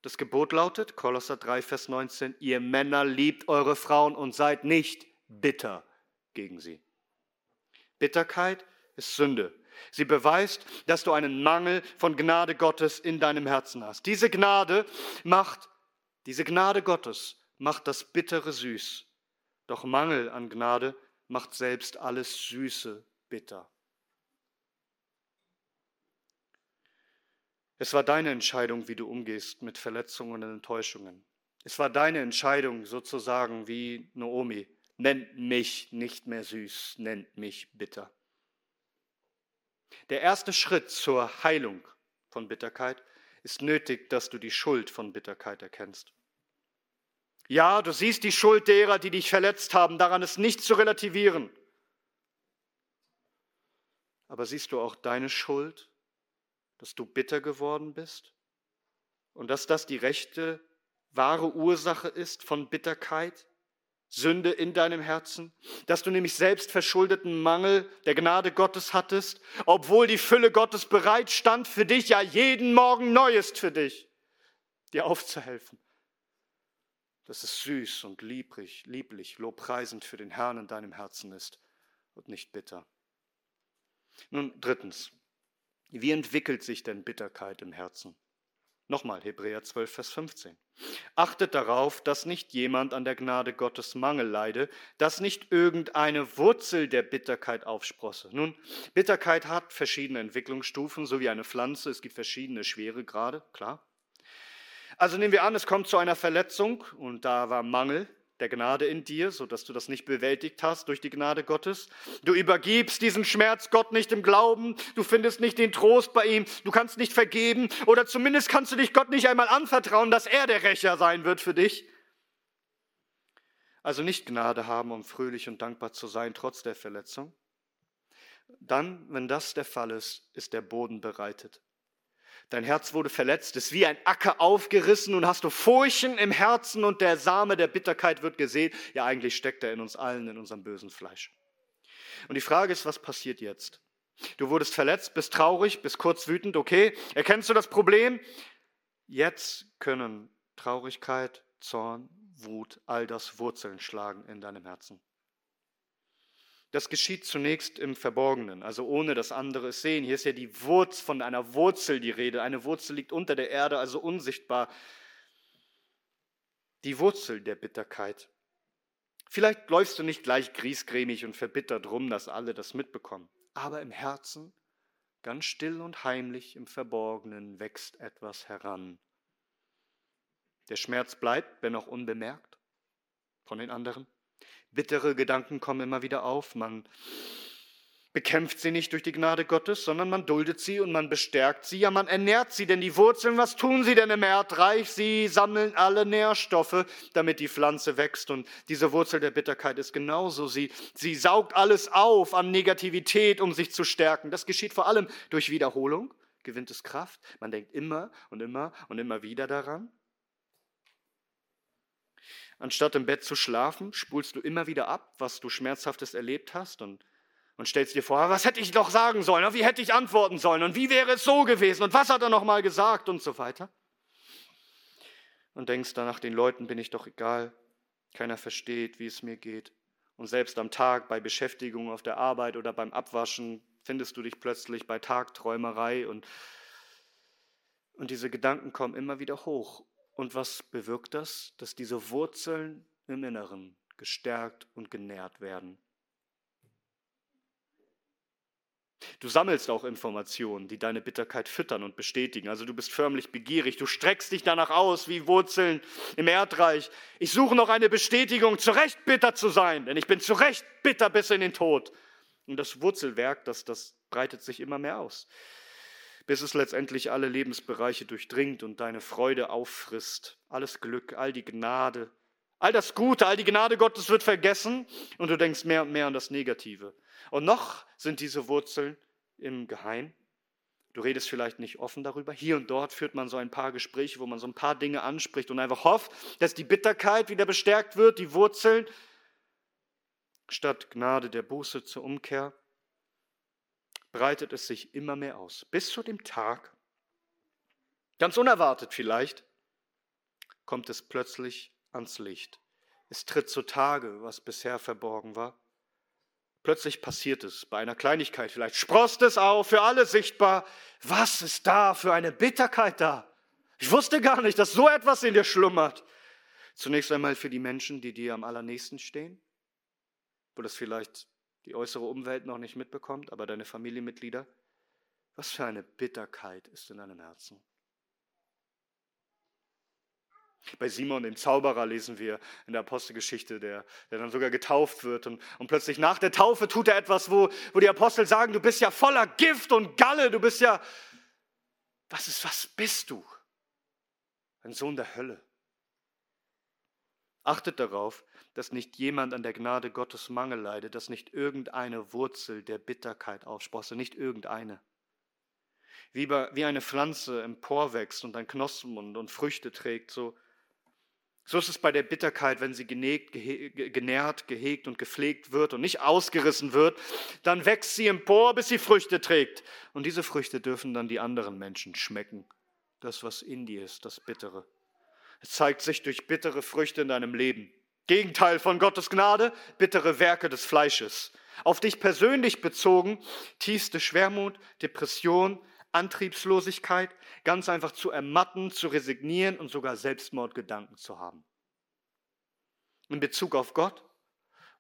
Das Gebot lautet, Kolosser 3, Vers 19, ihr Männer liebt eure Frauen und seid nicht bitter gegen sie. Bitterkeit ist Sünde. Sie beweist, dass du einen Mangel von Gnade Gottes in deinem Herzen hast. Diese Gnade macht, diese Gnade Gottes macht das Bittere süß. Doch Mangel an Gnade macht selbst alles Süße bitter. Es war deine Entscheidung, wie du umgehst mit Verletzungen und Enttäuschungen. Es war deine Entscheidung, sozusagen wie Naomi. Nennt mich nicht mehr süß, nennt mich bitter. Der erste Schritt zur Heilung von Bitterkeit ist nötig, dass du die Schuld von Bitterkeit erkennst. Ja, du siehst die Schuld derer, die dich verletzt haben, daran ist nicht zu relativieren. Aber siehst du auch deine Schuld dass du bitter geworden bist und dass das die rechte, wahre Ursache ist von Bitterkeit, Sünde in deinem Herzen, dass du nämlich selbst verschuldeten Mangel der Gnade Gottes hattest, obwohl die Fülle Gottes bereit stand für dich, ja jeden Morgen neu ist für dich, dir aufzuhelfen. Dass es süß und lieblich, lieblich, lobpreisend für den Herrn in deinem Herzen ist und nicht bitter. Nun drittens, wie entwickelt sich denn Bitterkeit im Herzen? Nochmal Hebräer 12, Vers 15. Achtet darauf, dass nicht jemand an der Gnade Gottes Mangel leide, dass nicht irgendeine Wurzel der Bitterkeit aufsprosse. Nun, Bitterkeit hat verschiedene Entwicklungsstufen, so wie eine Pflanze. Es gibt verschiedene Schweregrade, klar. Also nehmen wir an, es kommt zu einer Verletzung und da war Mangel der Gnade in dir, sodass du das nicht bewältigt hast durch die Gnade Gottes. Du übergibst diesen Schmerz Gott nicht im Glauben, du findest nicht den Trost bei ihm, du kannst nicht vergeben oder zumindest kannst du dich Gott nicht einmal anvertrauen, dass er der Rächer sein wird für dich. Also nicht Gnade haben, um fröhlich und dankbar zu sein, trotz der Verletzung. Dann, wenn das der Fall ist, ist der Boden bereitet. Dein Herz wurde verletzt, ist wie ein Acker aufgerissen und hast du Furchen im Herzen und der Same der Bitterkeit wird gesehen. Ja, eigentlich steckt er in uns allen, in unserem bösen Fleisch. Und die Frage ist, was passiert jetzt? Du wurdest verletzt, bist traurig, bist kurz wütend, okay. Erkennst du das Problem? Jetzt können Traurigkeit, Zorn, Wut, all das Wurzeln schlagen in deinem Herzen. Das geschieht zunächst im Verborgenen, also ohne dass andere es sehen. Hier ist ja die Wurzel von einer Wurzel die Rede. Eine Wurzel liegt unter der Erde, also unsichtbar. Die Wurzel der Bitterkeit. Vielleicht läufst du nicht gleich griesgrämig und verbittert rum, dass alle das mitbekommen. Aber im Herzen Ganz still und heimlich im Verborgenen wächst etwas heran. Der Schmerz bleibt, wenn auch unbemerkt von den anderen. Bittere Gedanken kommen immer wieder auf. Man bekämpft sie nicht durch die Gnade Gottes, sondern man duldet sie und man bestärkt sie. Ja, man ernährt sie, denn die Wurzeln, was tun sie denn im Erdreich? Sie sammeln alle Nährstoffe, damit die Pflanze wächst. Und diese Wurzel der Bitterkeit ist genauso. Sie, sie saugt alles auf an Negativität, um sich zu stärken. Das geschieht vor allem durch Wiederholung, gewinnt es Kraft. Man denkt immer und immer und immer wieder daran. Anstatt im Bett zu schlafen, spulst du immer wieder ab, was du Schmerzhaftes erlebt hast und und stellst dir vor, was hätte ich doch sagen sollen, wie hätte ich antworten sollen und wie wäre es so gewesen und was hat er noch mal gesagt und so weiter. Und denkst danach, den Leuten bin ich doch egal, keiner versteht, wie es mir geht. Und selbst am Tag bei Beschäftigung auf der Arbeit oder beim Abwaschen findest du dich plötzlich bei Tagträumerei und, und diese Gedanken kommen immer wieder hoch. Und was bewirkt das? Dass diese Wurzeln im Inneren gestärkt und genährt werden. Du sammelst auch Informationen, die deine Bitterkeit füttern und bestätigen. Also du bist förmlich begierig, du streckst dich danach aus wie Wurzeln im Erdreich. Ich suche noch eine Bestätigung, zu Recht bitter zu sein, denn ich bin zu Recht bitter bis in den Tod. Und das Wurzelwerk, das, das breitet sich immer mehr aus, bis es letztendlich alle Lebensbereiche durchdringt und deine Freude auffrisst. Alles Glück, all die Gnade, all das Gute, all die Gnade Gottes wird vergessen und du denkst mehr und mehr an das Negative. Und noch sind diese Wurzeln im Geheim. Du redest vielleicht nicht offen darüber. Hier und dort führt man so ein paar Gespräche, wo man so ein paar Dinge anspricht und einfach hofft, dass die Bitterkeit wieder bestärkt wird, die Wurzeln, statt Gnade der Buße zur Umkehr, breitet es sich immer mehr aus. Bis zu dem Tag, ganz unerwartet vielleicht, kommt es plötzlich ans Licht. Es tritt zutage, was bisher verborgen war. Plötzlich passiert es, bei einer Kleinigkeit vielleicht, sprost es auf, für alle sichtbar. Was ist da für eine Bitterkeit da? Ich wusste gar nicht, dass so etwas in dir schlummert. Zunächst einmal für die Menschen, die dir am allernächsten stehen, wo das vielleicht die äußere Umwelt noch nicht mitbekommt, aber deine Familienmitglieder. Was für eine Bitterkeit ist in deinem Herzen. Bei Simon, dem Zauberer, lesen wir in der Apostelgeschichte, der, der dann sogar getauft wird. Und, und plötzlich nach der Taufe tut er etwas, wo, wo die Apostel sagen, du bist ja voller Gift und Galle, du bist ja, was ist, was bist du? Ein Sohn der Hölle. Achtet darauf, dass nicht jemand an der Gnade Gottes Mangel leidet, dass nicht irgendeine Wurzel der Bitterkeit aufsprosse, nicht irgendeine. Wie, eine Pflanze emporwächst und ein Knospen und, und Früchte trägt, so, so ist es bei der Bitterkeit, wenn sie genäht, genährt, gehegt und gepflegt wird und nicht ausgerissen wird, dann wächst sie empor, bis sie Früchte trägt. Und diese Früchte dürfen dann die anderen Menschen schmecken. Das, was in dir ist, das Bittere. Es zeigt sich durch bittere Früchte in deinem Leben. Gegenteil von Gottes Gnade, bittere Werke des Fleisches. Auf dich persönlich bezogen, tiefste Schwermut, Depression, Antriebslosigkeit, ganz einfach zu ermatten, zu resignieren und sogar Selbstmordgedanken zu haben. In Bezug auf Gott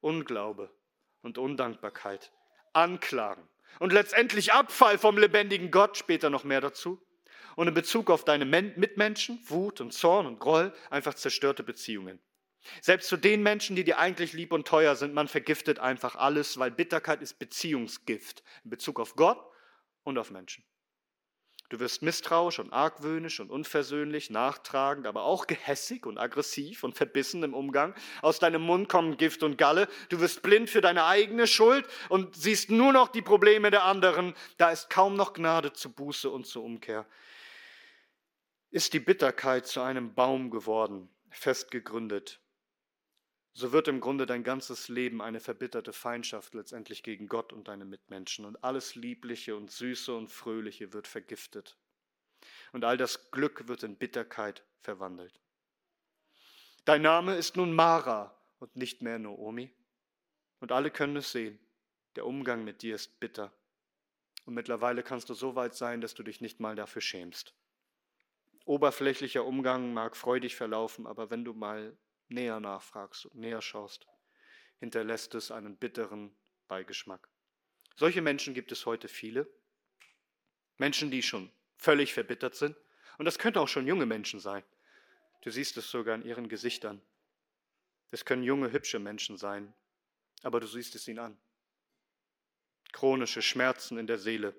Unglaube und Undankbarkeit, Anklagen und letztendlich Abfall vom lebendigen Gott, später noch mehr dazu. Und in Bezug auf deine Mitmenschen, Wut und Zorn und Groll, einfach zerstörte Beziehungen. Selbst zu den Menschen, die dir eigentlich lieb und teuer sind, man vergiftet einfach alles, weil Bitterkeit ist Beziehungsgift in Bezug auf Gott und auf Menschen. Du wirst misstrauisch und argwöhnisch und unversöhnlich, nachtragend, aber auch gehässig und aggressiv und verbissen im Umgang. Aus deinem Mund kommen Gift und Galle. Du wirst blind für deine eigene Schuld und siehst nur noch die Probleme der anderen. Da ist kaum noch Gnade zu Buße und zur Umkehr. Ist die Bitterkeit zu einem Baum geworden, fest gegründet, so wird im Grunde dein ganzes Leben eine verbitterte Feindschaft letztendlich gegen Gott und deine Mitmenschen. Und alles Liebliche und Süße und Fröhliche wird vergiftet. Und all das Glück wird in Bitterkeit verwandelt. Dein Name ist nun Mara und nicht mehr Noomi. Und alle können es sehen. Der Umgang mit dir ist bitter. Und mittlerweile kannst du so weit sein, dass du dich nicht mal dafür schämst. Oberflächlicher Umgang mag freudig verlaufen, aber wenn du mal näher nachfragst und näher schaust, hinterlässt es einen bitteren Beigeschmack. Solche Menschen gibt es heute viele. Menschen, die schon völlig verbittert sind. Und das könnten auch schon junge Menschen sein. Du siehst es sogar in ihren Gesichtern. Es können junge, hübsche Menschen sein, aber du siehst es ihnen an. Chronische Schmerzen in der Seele,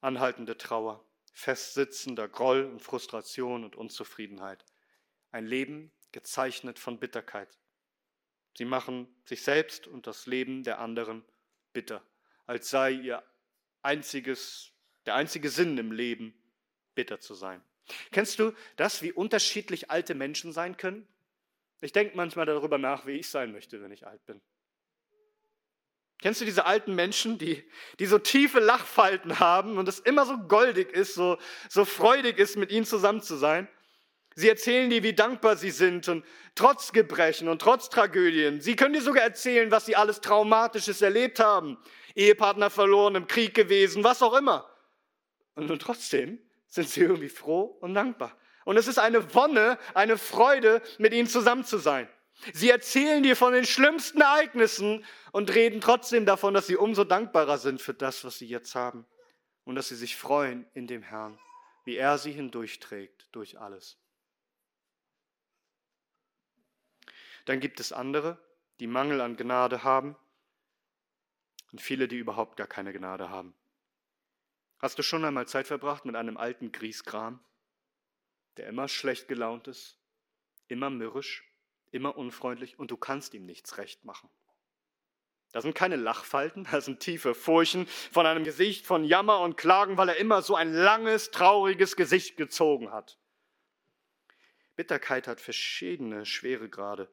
anhaltende Trauer, festsitzender Groll und Frustration und Unzufriedenheit. Ein Leben gezeichnet von Bitterkeit. Sie machen sich selbst und das Leben der anderen bitter, als sei ihr einziges, der einzige Sinn im Leben, bitter zu sein. Kennst du das, wie unterschiedlich alte Menschen sein können? Ich denke manchmal darüber nach, wie ich sein möchte, wenn ich alt bin. Kennst du diese alten Menschen, die, die so tiefe Lachfalten haben und es immer so goldig ist, so, so freudig ist, mit ihnen zusammen zu sein? Sie erzählen dir, wie dankbar sie sind und trotz Gebrechen und trotz Tragödien. Sie können dir sogar erzählen, was sie alles Traumatisches erlebt haben. Ehepartner verloren, im Krieg gewesen, was auch immer. Und, trotzdem sind sie irgendwie froh und dankbar. Und es ist eine Wonne, eine Freude, mit ihnen zusammen zu sein. Sie erzählen dir von den schlimmsten Ereignissen und reden trotzdem davon, dass sie umso dankbarer sind für das, was sie jetzt haben. Und dass sie sich freuen in dem Herrn, wie er sie hindurchträgt durch alles. Dann gibt es andere, die Mangel an Gnade haben und viele, die überhaupt gar keine Gnade haben. Hast du schon einmal Zeit verbracht mit einem alten Grieskram, der immer schlecht gelaunt ist, immer mürrisch, immer unfreundlich und du kannst ihm nichts recht machen? Das sind keine Lachfalten, [LAUGHS] das sind tiefe Furchen von einem Gesicht von Jammer und Klagen, weil er immer so ein langes, trauriges Gesicht gezogen hat. Bitterkeit hat verschiedene Schweregrade.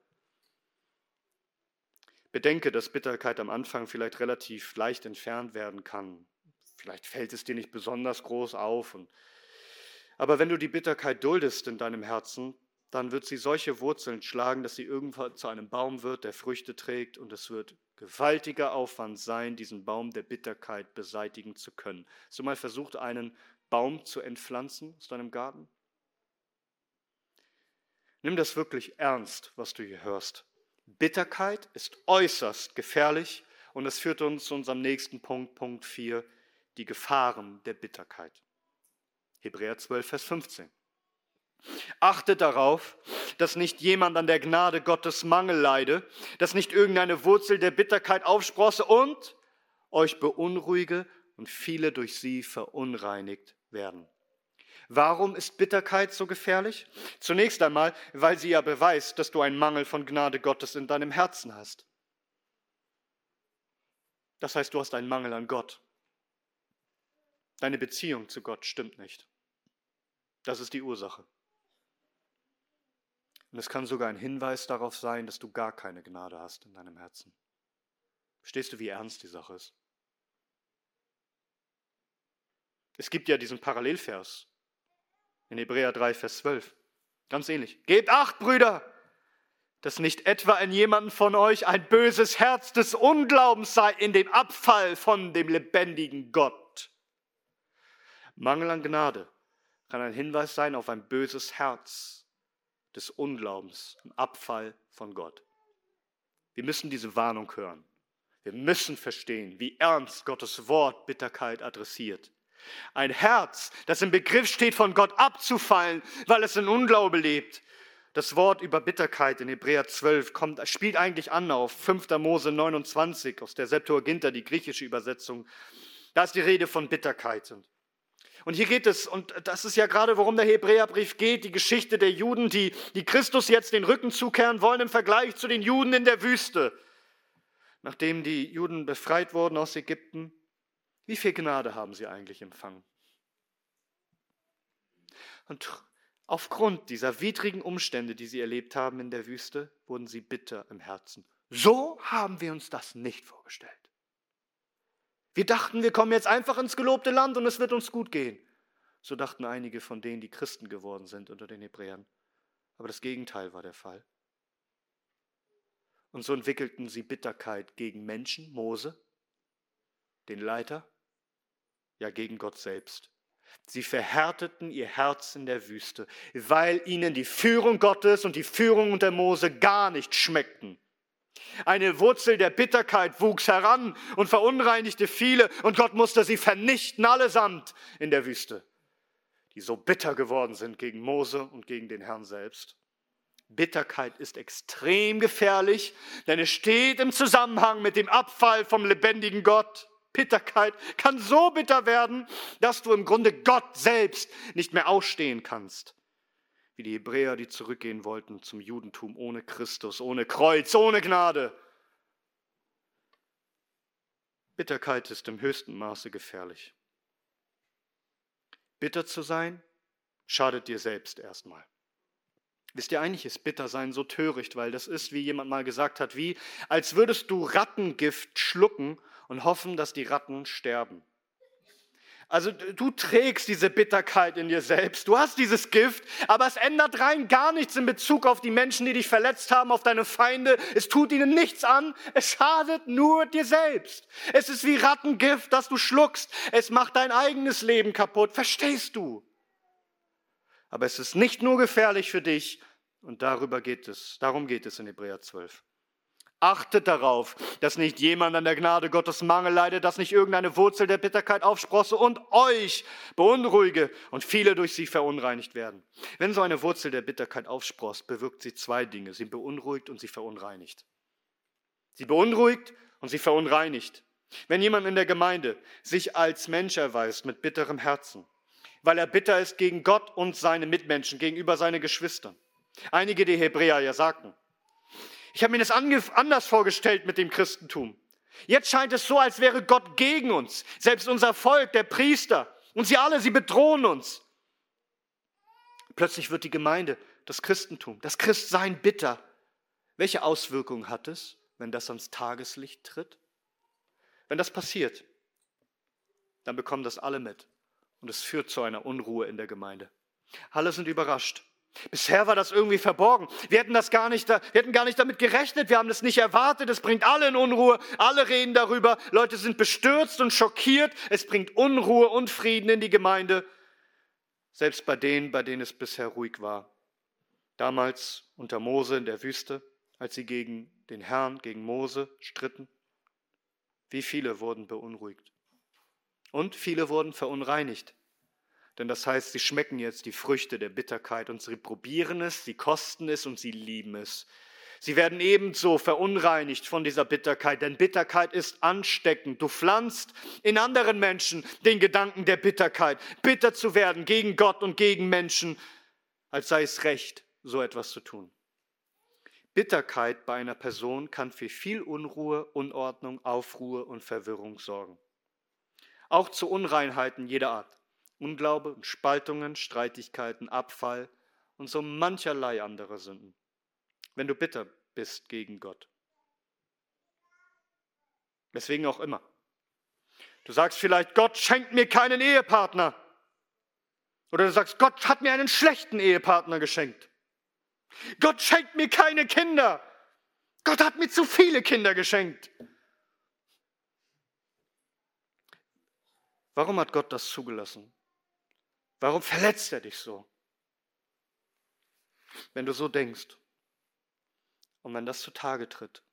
Bedenke, dass Bitterkeit am Anfang vielleicht relativ leicht entfernt werden kann. Vielleicht fällt es dir nicht besonders groß auf. Aber wenn du die Bitterkeit duldest in deinem Herzen, dann wird sie solche Wurzeln schlagen, dass sie irgendwann zu einem Baum wird, der Früchte trägt. Und es wird gewaltiger Aufwand sein, diesen Baum der Bitterkeit beseitigen zu können. Hast du mal versucht, einen Baum zu entpflanzen aus deinem Garten? Nimm das wirklich ernst, was du hier hörst. Bitterkeit ist äußerst gefährlich und es führt uns zu unserem nächsten Punkt, Punkt 4, die Gefahren der Bitterkeit. Hebräer 12, Vers 15. Achtet darauf, dass nicht jemand an der Gnade Gottes Mangel leide, dass nicht irgendeine Wurzel der Bitterkeit aufsprosse und euch beunruhige und viele durch sie verunreinigt werden. Warum ist Bitterkeit so gefährlich? Zunächst einmal, weil sie ja beweist, dass du einen Mangel von Gnade Gottes in deinem Herzen hast. Das heißt, du hast einen Mangel an Gott. Deine Beziehung zu Gott stimmt nicht. Das ist die Ursache. Und es kann sogar ein Hinweis darauf sein, dass du gar keine Gnade hast in deinem Herzen. Verstehst du, wie ernst die Sache ist? Es gibt ja diesen Parallelvers in Hebräer 3, Vers 12. Ganz ähnlich. Gebt acht, Brüder, dass nicht etwa in jemandem von euch ein böses Herz des Unglaubens sei in dem Abfall von dem lebendigen Gott. Mangel an Gnade kann ein Hinweis sein auf ein böses Herz des Unglaubens, im Abfall von Gott. Wir müssen diese Warnung hören. Wir müssen verstehen, wie ernst Gottes Wort Bitterkeit adressiert. Ein Herz, das im Begriff steht, von Gott abzufallen, weil es in Unglaube lebt. Das Wort über Bitterkeit in Hebräer 12 kommt, spielt eigentlich an auf 5. Mose 29 aus der Septuaginta, die griechische Übersetzung. Da ist die Rede von Bitterkeit. Und hier geht es, und das ist ja gerade, worum der Hebräerbrief geht, die Geschichte der Juden, die, die Christus jetzt den Rücken zukehren wollen im Vergleich zu den Juden in der Wüste. Nachdem die Juden befreit wurden aus Ägypten, wie viel Gnade haben sie eigentlich empfangen? Und aufgrund dieser widrigen Umstände, die sie erlebt haben in der Wüste, wurden sie bitter im Herzen. So haben wir uns das nicht vorgestellt. Wir dachten, wir kommen jetzt einfach ins gelobte Land und es wird uns gut gehen. So dachten einige von denen, die Christen geworden sind unter den Hebräern. Aber das Gegenteil war der Fall. Und so entwickelten sie Bitterkeit gegen Menschen, Mose, den Leiter, ja gegen Gott selbst. Sie verhärteten ihr Herz in der Wüste, weil ihnen die Führung Gottes und die Führung unter Mose gar nicht schmeckten. Eine Wurzel der Bitterkeit wuchs heran und verunreinigte viele und Gott musste sie vernichten allesamt in der Wüste, die so bitter geworden sind gegen Mose und gegen den Herrn selbst. Bitterkeit ist extrem gefährlich, denn es steht im Zusammenhang mit dem Abfall vom lebendigen Gott. Bitterkeit kann so bitter werden, dass du im Grunde Gott selbst nicht mehr ausstehen kannst. Wie die Hebräer, die zurückgehen wollten zum Judentum ohne Christus, ohne Kreuz, ohne Gnade. Bitterkeit ist im höchsten Maße gefährlich. Bitter zu sein, schadet dir selbst erstmal. Wisst ihr, eigentlich ist Bittersein so töricht, weil das ist, wie jemand mal gesagt hat, wie als würdest du Rattengift schlucken und hoffen, dass die Ratten sterben. Also du trägst diese Bitterkeit in dir selbst, du hast dieses Gift, aber es ändert rein gar nichts in Bezug auf die Menschen, die dich verletzt haben, auf deine Feinde. Es tut ihnen nichts an, es schadet nur dir selbst. Es ist wie Rattengift, das du schluckst, es macht dein eigenes Leben kaputt, verstehst du? Aber es ist nicht nur gefährlich für dich, und darüber geht es, darum geht es in Hebräer 12. Achtet darauf, dass nicht jemand an der Gnade Gottes Mangel leidet, dass nicht irgendeine Wurzel der Bitterkeit aufsprosse und euch beunruhige und viele durch sie verunreinigt werden. Wenn so eine Wurzel der Bitterkeit aufsprost, bewirkt sie zwei Dinge. Sie beunruhigt und sie verunreinigt. Sie beunruhigt und sie verunreinigt. Wenn jemand in der Gemeinde sich als Mensch erweist mit bitterem Herzen, weil er bitter ist gegen Gott und seine Mitmenschen, gegenüber seine Geschwistern. Einige der Hebräer ja sagten, ich habe mir das anders vorgestellt mit dem Christentum. Jetzt scheint es so, als wäre Gott gegen uns. Selbst unser Volk, der Priester und sie alle, sie bedrohen uns. Plötzlich wird die Gemeinde, das Christentum, das Christsein bitter. Welche Auswirkungen hat es, wenn das ans Tageslicht tritt? Wenn das passiert, dann bekommen das alle mit. Und es führt zu einer Unruhe in der Gemeinde. Alle sind überrascht. Bisher war das irgendwie verborgen. Wir hätten das gar nicht, wir hätten gar nicht damit gerechnet. Wir haben das nicht erwartet. Es bringt alle in Unruhe. Alle reden darüber. Leute sind bestürzt und schockiert. Es bringt Unruhe und Frieden in die Gemeinde. Selbst bei denen, bei denen es bisher ruhig war. Damals unter Mose in der Wüste, als sie gegen den Herrn, gegen Mose stritten. Wie viele wurden beunruhigt? Und viele wurden verunreinigt. Denn das heißt, sie schmecken jetzt die Früchte der Bitterkeit und sie probieren es, sie kosten es und sie lieben es. Sie werden ebenso verunreinigt von dieser Bitterkeit, denn Bitterkeit ist ansteckend. Du pflanzt in anderen Menschen den Gedanken der Bitterkeit, bitter zu werden gegen Gott und gegen Menschen, als sei es recht, so etwas zu tun. Bitterkeit bei einer Person kann für viel Unruhe, Unordnung, Aufruhr und Verwirrung sorgen auch zu Unreinheiten jeder Art. Unglaube und Spaltungen, Streitigkeiten, Abfall und so mancherlei andere Sünden. Wenn du bitter bist gegen Gott. Weswegen auch immer. Du sagst vielleicht, Gott schenkt mir keinen Ehepartner. Oder du sagst, Gott hat mir einen schlechten Ehepartner geschenkt. Gott schenkt mir keine Kinder. Gott hat mir zu viele Kinder geschenkt. Warum hat Gott das zugelassen? Warum verletzt er dich so? Wenn du so denkst und wenn das zutage tritt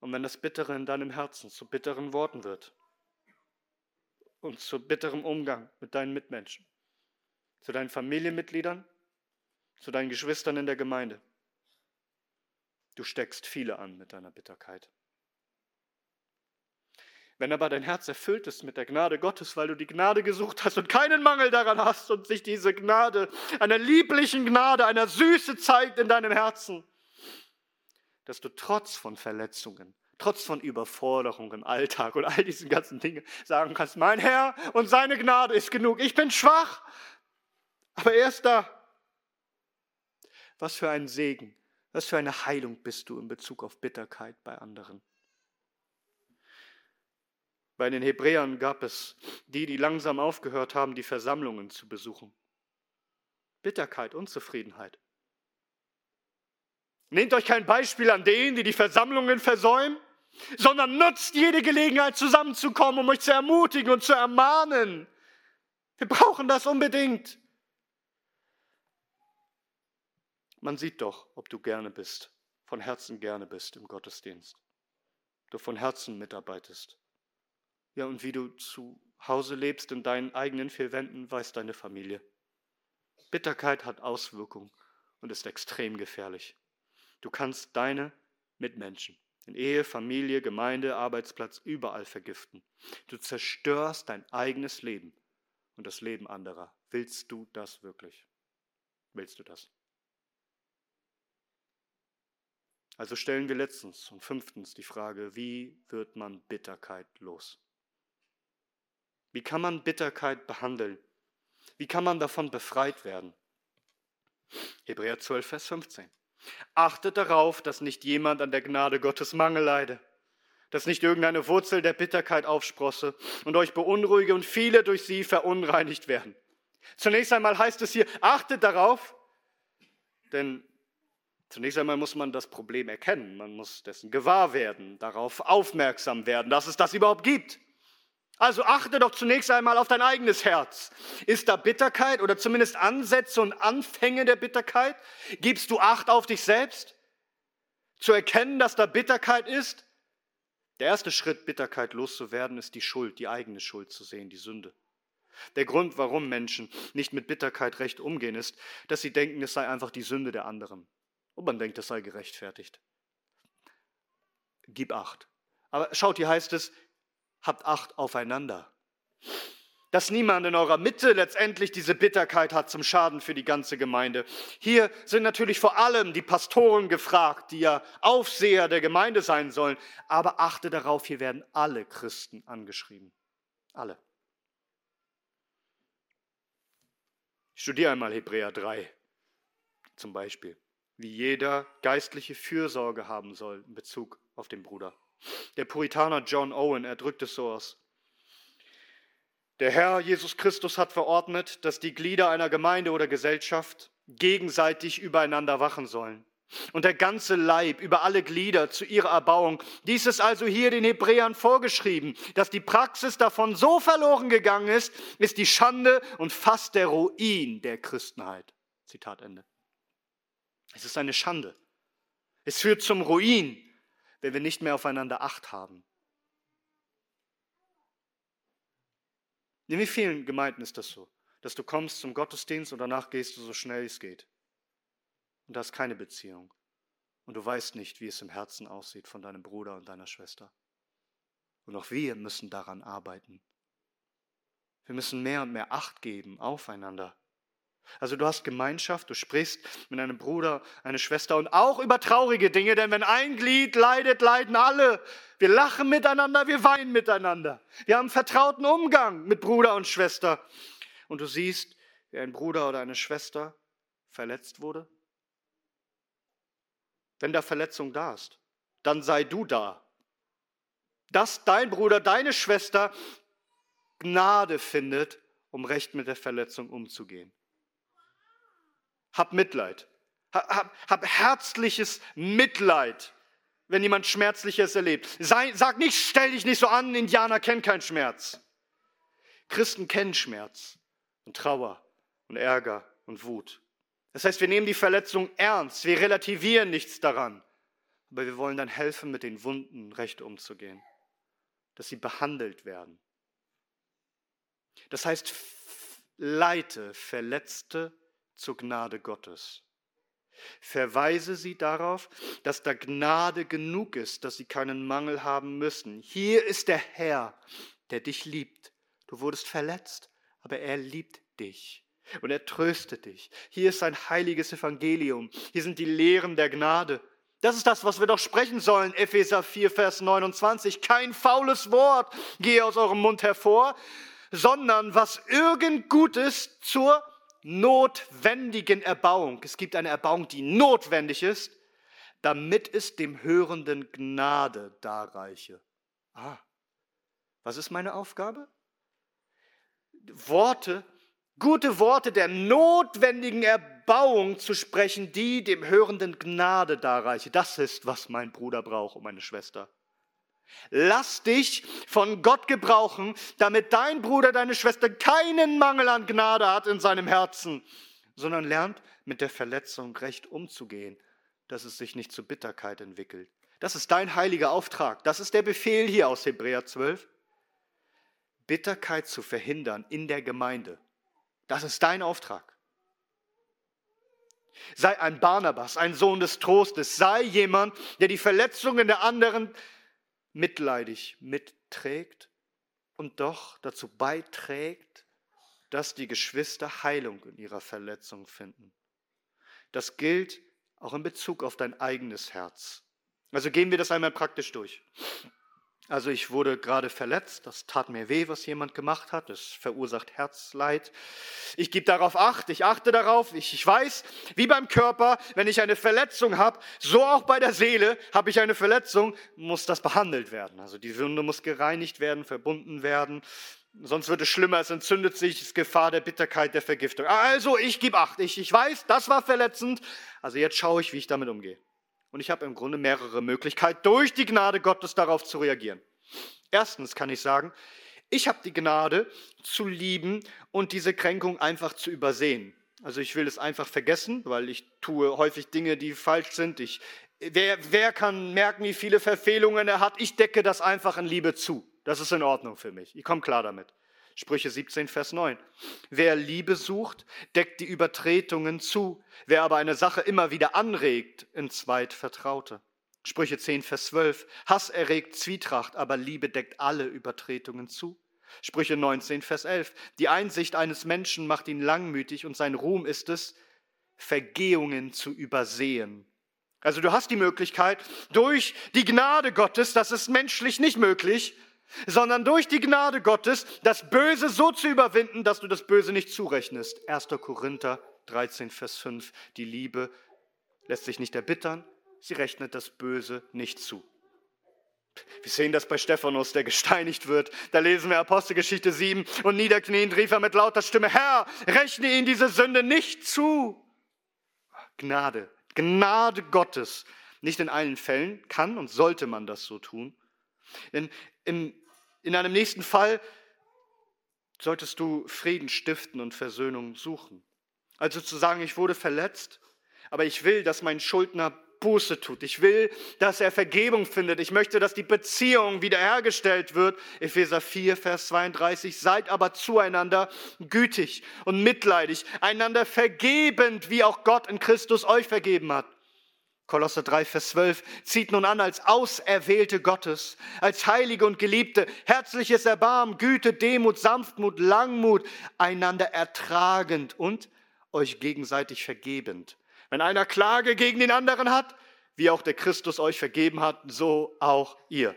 und wenn das Bittere in deinem Herzen zu bitteren Worten wird und zu bitterem Umgang mit deinen Mitmenschen, zu deinen Familienmitgliedern, zu deinen Geschwistern in der Gemeinde. Du steckst viele an mit deiner Bitterkeit. Wenn aber dein Herz erfüllt ist mit der Gnade Gottes, weil du die Gnade gesucht hast und keinen Mangel daran hast und sich diese Gnade, einer lieblichen Gnade, einer Süße zeigt in deinem Herzen, dass du trotz von Verletzungen, trotz von Überforderungen Alltag und all diesen ganzen Dingen sagen kannst, mein Herr und seine Gnade ist genug. Ich bin schwach, aber er ist da. Was für ein Segen, was für eine Heilung bist du in Bezug auf Bitterkeit bei anderen. Bei den Hebräern gab es die, die langsam aufgehört haben, die Versammlungen zu besuchen. Bitterkeit, Unzufriedenheit. Nehmt euch kein Beispiel an denen, die die Versammlungen versäumen, sondern nutzt jede Gelegenheit zusammenzukommen, um euch zu ermutigen und zu ermahnen. Wir brauchen das unbedingt. Man sieht doch, ob du gerne bist von Herzen gerne bist im Gottesdienst. Du von Herzen mitarbeitest. Ja, und wie du zu Hause lebst in deinen eigenen vier Wänden, weiß deine Familie. Bitterkeit hat Auswirkungen und ist extrem gefährlich. Du kannst deine Mitmenschen in Ehe, Familie, Gemeinde, Arbeitsplatz überall vergiften. Du zerstörst dein eigenes Leben und das Leben anderer. Willst du das wirklich? Willst du das? Also stellen wir letztens und fünftens die Frage, wie wird man Bitterkeit los? Wie kann man Bitterkeit behandeln? Wie kann man davon befreit werden? Hebräer 12, Vers 15. Achtet darauf, dass nicht jemand an der Gnade Gottes Mangel leide, dass nicht irgendeine Wurzel der Bitterkeit aufsprosse und euch beunruhige und viele durch sie verunreinigt werden. Zunächst einmal heißt es hier, achtet darauf, denn zunächst einmal muss man das Problem erkennen, man muss dessen gewahr werden, darauf aufmerksam werden, dass es das überhaupt gibt. Also achte doch zunächst einmal auf dein eigenes Herz. Ist da Bitterkeit oder zumindest Ansätze und Anfänge der Bitterkeit? Gibst du Acht auf dich selbst? Zu erkennen, dass da Bitterkeit ist? Der erste Schritt, Bitterkeit loszuwerden, ist die Schuld, die eigene Schuld zu sehen, die Sünde. Der Grund, warum Menschen nicht mit Bitterkeit recht umgehen, ist, dass sie denken, es sei einfach die Sünde der anderen. Und man denkt, es sei gerechtfertigt. Gib Acht. Aber schaut, hier heißt es, habt Acht aufeinander. Dass niemand in eurer Mitte letztendlich diese Bitterkeit hat zum Schaden für die ganze Gemeinde. Hier sind natürlich vor allem die Pastoren gefragt, die ja Aufseher der Gemeinde sein sollen. Aber achte darauf, hier werden alle Christen angeschrieben. Alle. Ich studiere einmal Hebräer 3 zum Beispiel, wie jeder geistliche Fürsorge haben soll in Bezug auf den Bruder. Der Puritaner John Owen, er drückt es so aus. Der Herr Jesus Christus hat verordnet, dass die Glieder einer Gemeinde oder Gesellschaft gegenseitig übereinander wachen sollen. Und der ganze Leib über alle Glieder zu ihrer Erbauung. Dies ist also hier den Hebräern vorgeschrieben. Dass die Praxis davon so verloren gegangen ist, ist die Schande und fast der Ruin der Christenheit. Zitat Ende. Es ist eine Schande. Es führt zum Ruin wenn wir nicht mehr aufeinander Acht haben. In wie vielen Gemeinden ist das so, dass du kommst zum Gottesdienst und danach gehst du so schnell es geht. Und da ist keine Beziehung. Und du weißt nicht, wie es im Herzen aussieht von deinem Bruder und deiner Schwester. Und auch wir müssen daran arbeiten. Wir müssen mehr und mehr Acht geben aufeinander. Also du hast Gemeinschaft, du sprichst mit einem Bruder, einer Schwester und auch über traurige Dinge, denn wenn ein Glied leidet, leiden alle. Wir lachen miteinander, wir weinen miteinander. Wir haben vertrauten Umgang mit Bruder und Schwester. Und du siehst, wie ein Bruder oder eine Schwester verletzt wurde. Wenn da Verletzung da ist, dann sei du da. Dass dein Bruder, deine Schwester Gnade findet, um recht mit der Verletzung umzugehen. Hab Mitleid. Hab, hab, herzliches Mitleid, wenn jemand Schmerzliches erlebt. Sei, sag nicht, stell dich nicht so an, Indianer kennen keinen Schmerz. Christen kennen Schmerz und Trauer und Ärger und Wut. Das heißt, wir nehmen die Verletzung ernst, wir relativieren nichts daran, aber wir wollen dann helfen, mit den Wunden recht umzugehen, dass sie behandelt werden. Das heißt, leite Verletzte zur Gnade Gottes. Verweise sie darauf, dass da Gnade genug ist, dass sie keinen Mangel haben müssen. Hier ist der Herr, der dich liebt. Du wurdest verletzt, aber er liebt dich und er tröstet dich. Hier ist ein heiliges Evangelium. Hier sind die Lehren der Gnade. Das ist das, was wir doch sprechen sollen. Epheser 4, Vers 29. Kein faules Wort gehe aus eurem Mund hervor, sondern was irgend Gutes zur notwendigen Erbauung. Es gibt eine Erbauung, die notwendig ist, damit es dem Hörenden Gnade darreiche. Ah, was ist meine Aufgabe? Worte, gute Worte der notwendigen Erbauung zu sprechen, die dem Hörenden Gnade darreiche. Das ist, was mein Bruder braucht und meine Schwester. Lass dich von Gott gebrauchen, damit dein Bruder, deine Schwester keinen Mangel an Gnade hat in seinem Herzen, sondern lernt mit der Verletzung recht umzugehen dass es sich nicht zu Bitterkeit entwickelt. Das ist dein heiliger Auftrag. Das ist der Befehl hier aus Hebräer 12. Bitterkeit zu verhindern in der Gemeinde. Das ist dein Auftrag. Sei ein Barnabas, ein Sohn des Trostes. Sei jemand, der die Verletzungen der anderen mitleidig mitträgt und doch dazu beiträgt, dass die Geschwister Heilung in ihrer Verletzung finden. Das gilt auch in Bezug auf dein eigenes Herz. Also gehen wir das einmal praktisch durch. Also ich wurde gerade verletzt, das tat mir weh, was jemand gemacht hat, das verursacht Herzleid. Ich gebe darauf acht, ich achte darauf, ich, ich weiß, wie beim Körper, wenn ich eine Verletzung habe, so auch bei der Seele habe ich eine Verletzung, muss das behandelt werden. Also die Wunde muss gereinigt werden, verbunden werden, sonst wird es schlimmer, es entzündet sich, es ist Gefahr der Bitterkeit, der Vergiftung. Also ich gebe acht, ich, ich weiß, das war verletzend, also jetzt schaue ich, wie ich damit umgehe. Und ich habe im Grunde mehrere Möglichkeiten, durch die Gnade Gottes darauf zu reagieren. Erstens kann ich sagen, ich habe die Gnade zu lieben und diese Kränkung einfach zu übersehen. Also ich will es einfach vergessen, weil ich tue häufig Dinge, die falsch sind. Ich, wer, wer kann merken, wie viele Verfehlungen er hat? Ich decke das einfach in Liebe zu. Das ist in Ordnung für mich. Ich komme klar damit. Sprüche 17, Vers 9. Wer Liebe sucht, deckt die Übertretungen zu. Wer aber eine Sache immer wieder anregt, entzweit Vertraute. Sprüche 10, Vers 12. Hass erregt Zwietracht, aber Liebe deckt alle Übertretungen zu. Sprüche 19, Vers 11. Die Einsicht eines Menschen macht ihn langmütig und sein Ruhm ist es, Vergehungen zu übersehen. Also du hast die Möglichkeit, durch die Gnade Gottes, das ist menschlich nicht möglich, sondern durch die Gnade Gottes das Böse so zu überwinden, dass du das Böse nicht zurechnest. 1. Korinther 13, Vers 5. Die Liebe lässt sich nicht erbittern, sie rechnet das Böse nicht zu. Wir sehen das bei Stephanus, der gesteinigt wird. Da lesen wir Apostelgeschichte 7 und niederkniend rief er mit lauter Stimme, Herr, rechne ihn diese Sünde nicht zu. Gnade, Gnade Gottes. Nicht in allen Fällen kann und sollte man das so tun. Denn in, in einem nächsten Fall solltest du Frieden stiften und Versöhnung suchen. Also zu sagen, ich wurde verletzt, aber ich will, dass mein Schuldner Buße tut. Ich will, dass er Vergebung findet. Ich möchte, dass die Beziehung wiederhergestellt wird. Epheser 4, Vers 32. Seid aber zueinander gütig und mitleidig, einander vergebend, wie auch Gott in Christus euch vergeben hat. Kolosser 3, Vers 12, zieht nun an als Auserwählte Gottes, als Heilige und Geliebte, herzliches Erbarmen, Güte, Demut, Sanftmut, Langmut, einander ertragend und euch gegenseitig vergebend. Wenn einer Klage gegen den anderen hat, wie auch der Christus euch vergeben hat, so auch ihr.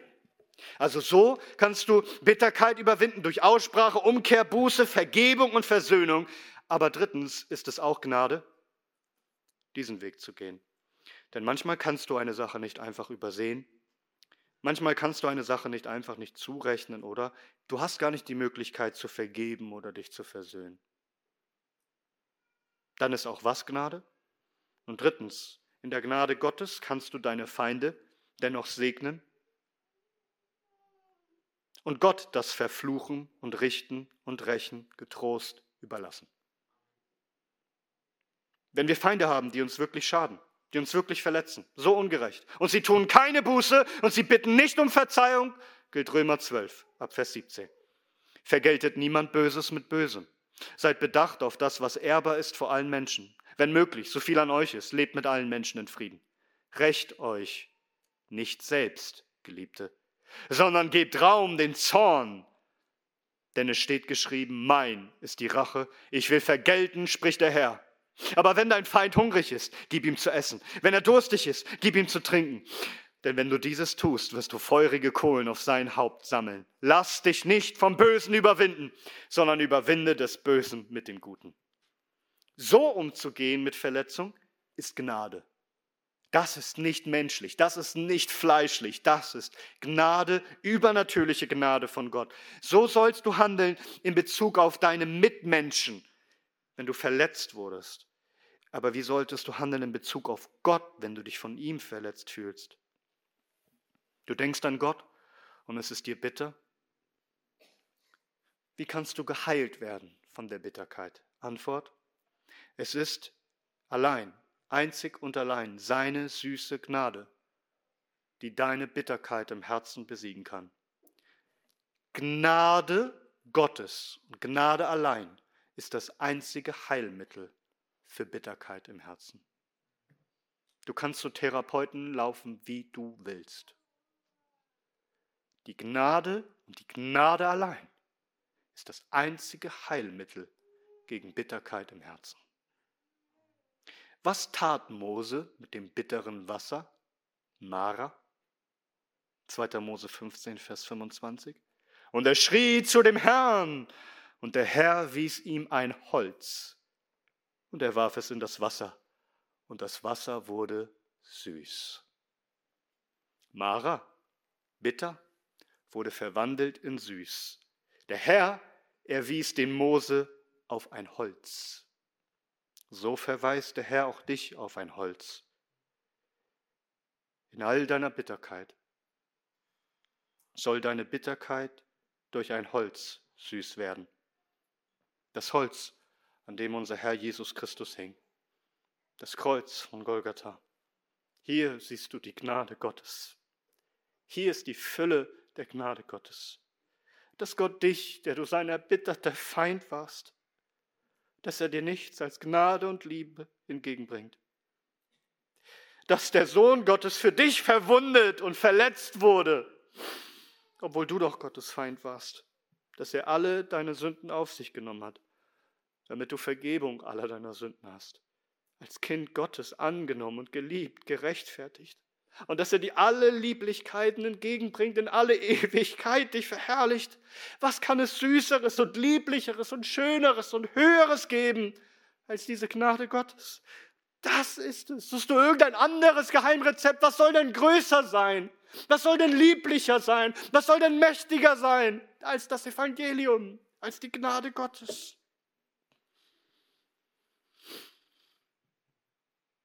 Also so kannst du Bitterkeit überwinden durch Aussprache, Umkehr, Buße, Vergebung und Versöhnung. Aber drittens ist es auch Gnade, diesen Weg zu gehen. Denn manchmal kannst du eine Sache nicht einfach übersehen. Manchmal kannst du eine Sache nicht einfach nicht zurechnen oder du hast gar nicht die Möglichkeit zu vergeben oder dich zu versöhnen. Dann ist auch was Gnade? Und drittens, in der Gnade Gottes kannst du deine Feinde dennoch segnen und Gott das Verfluchen und Richten und Rächen getrost überlassen. Wenn wir Feinde haben, die uns wirklich schaden, die uns wirklich verletzen. So ungerecht. Und sie tun keine Buße und sie bitten nicht um Verzeihung, gilt Römer 12, ab Vers 17. Vergeltet niemand Böses mit Bösem. Seid bedacht auf das, was ehrbar ist vor allen Menschen. Wenn möglich, so viel an euch ist, lebt mit allen Menschen in Frieden. Recht euch nicht selbst, Geliebte, sondern gebt Raum den Zorn. Denn es steht geschrieben, mein ist die Rache, ich will vergelten, spricht der Herr. Aber wenn dein Feind hungrig ist, gib ihm zu essen. Wenn er durstig ist, gib ihm zu trinken. Denn wenn du dieses tust, wirst du feurige Kohlen auf sein Haupt sammeln. Lass dich nicht vom Bösen überwinden, sondern überwinde des Bösen mit dem Guten. So umzugehen mit Verletzung ist Gnade. Das ist nicht menschlich, das ist nicht fleischlich, das ist Gnade, übernatürliche Gnade von Gott. So sollst du handeln in Bezug auf deine Mitmenschen, wenn du verletzt wurdest. Aber wie solltest du handeln in Bezug auf Gott, wenn du dich von ihm verletzt fühlst? Du denkst an Gott und es ist dir bitter. Wie kannst du geheilt werden von der Bitterkeit? Antwort, es ist allein einzig und allein seine süße Gnade, die deine Bitterkeit im Herzen besiegen kann. Gnade Gottes und Gnade allein ist das einzige Heilmittel für Bitterkeit im Herzen. Du kannst zu Therapeuten laufen, wie du willst. Die Gnade und die Gnade allein ist das einzige Heilmittel gegen Bitterkeit im Herzen. Was tat Mose mit dem bitteren Wasser? Mara. 2. Mose 15, Vers 25. Und er schrie zu dem Herrn, und der Herr wies ihm ein Holz, und er warf es in das Wasser, und das Wasser wurde süß. Mara, bitter, wurde verwandelt in süß. Der Herr erwies den Mose auf ein Holz. So verweist der Herr auch dich auf ein Holz. In all deiner Bitterkeit soll deine Bitterkeit durch ein Holz süß werden. Das Holz, an dem unser Herr Jesus Christus hing. Das Kreuz von Golgatha. Hier siehst du die Gnade Gottes. Hier ist die Fülle der Gnade Gottes. Dass Gott dich, der du sein erbitterter Feind warst, dass er dir nichts als Gnade und Liebe entgegenbringt. Dass der Sohn Gottes für dich verwundet und verletzt wurde, obwohl du doch Gottes Feind warst, dass er alle deine Sünden auf sich genommen hat, damit du Vergebung aller deiner Sünden hast, als Kind Gottes angenommen und geliebt, gerechtfertigt, und dass er dir alle Lieblichkeiten entgegenbringt, in alle [LAUGHS] Ewigkeit dich verherrlicht. Was kann es Süßeres und Lieblicheres und Schöneres und Höheres geben als diese Gnade Gottes? Das ist es. Suchst du irgendein anderes Geheimrezept? Was soll denn größer sein? Was soll denn lieblicher sein? Was soll denn mächtiger sein als das Evangelium, als die Gnade Gottes?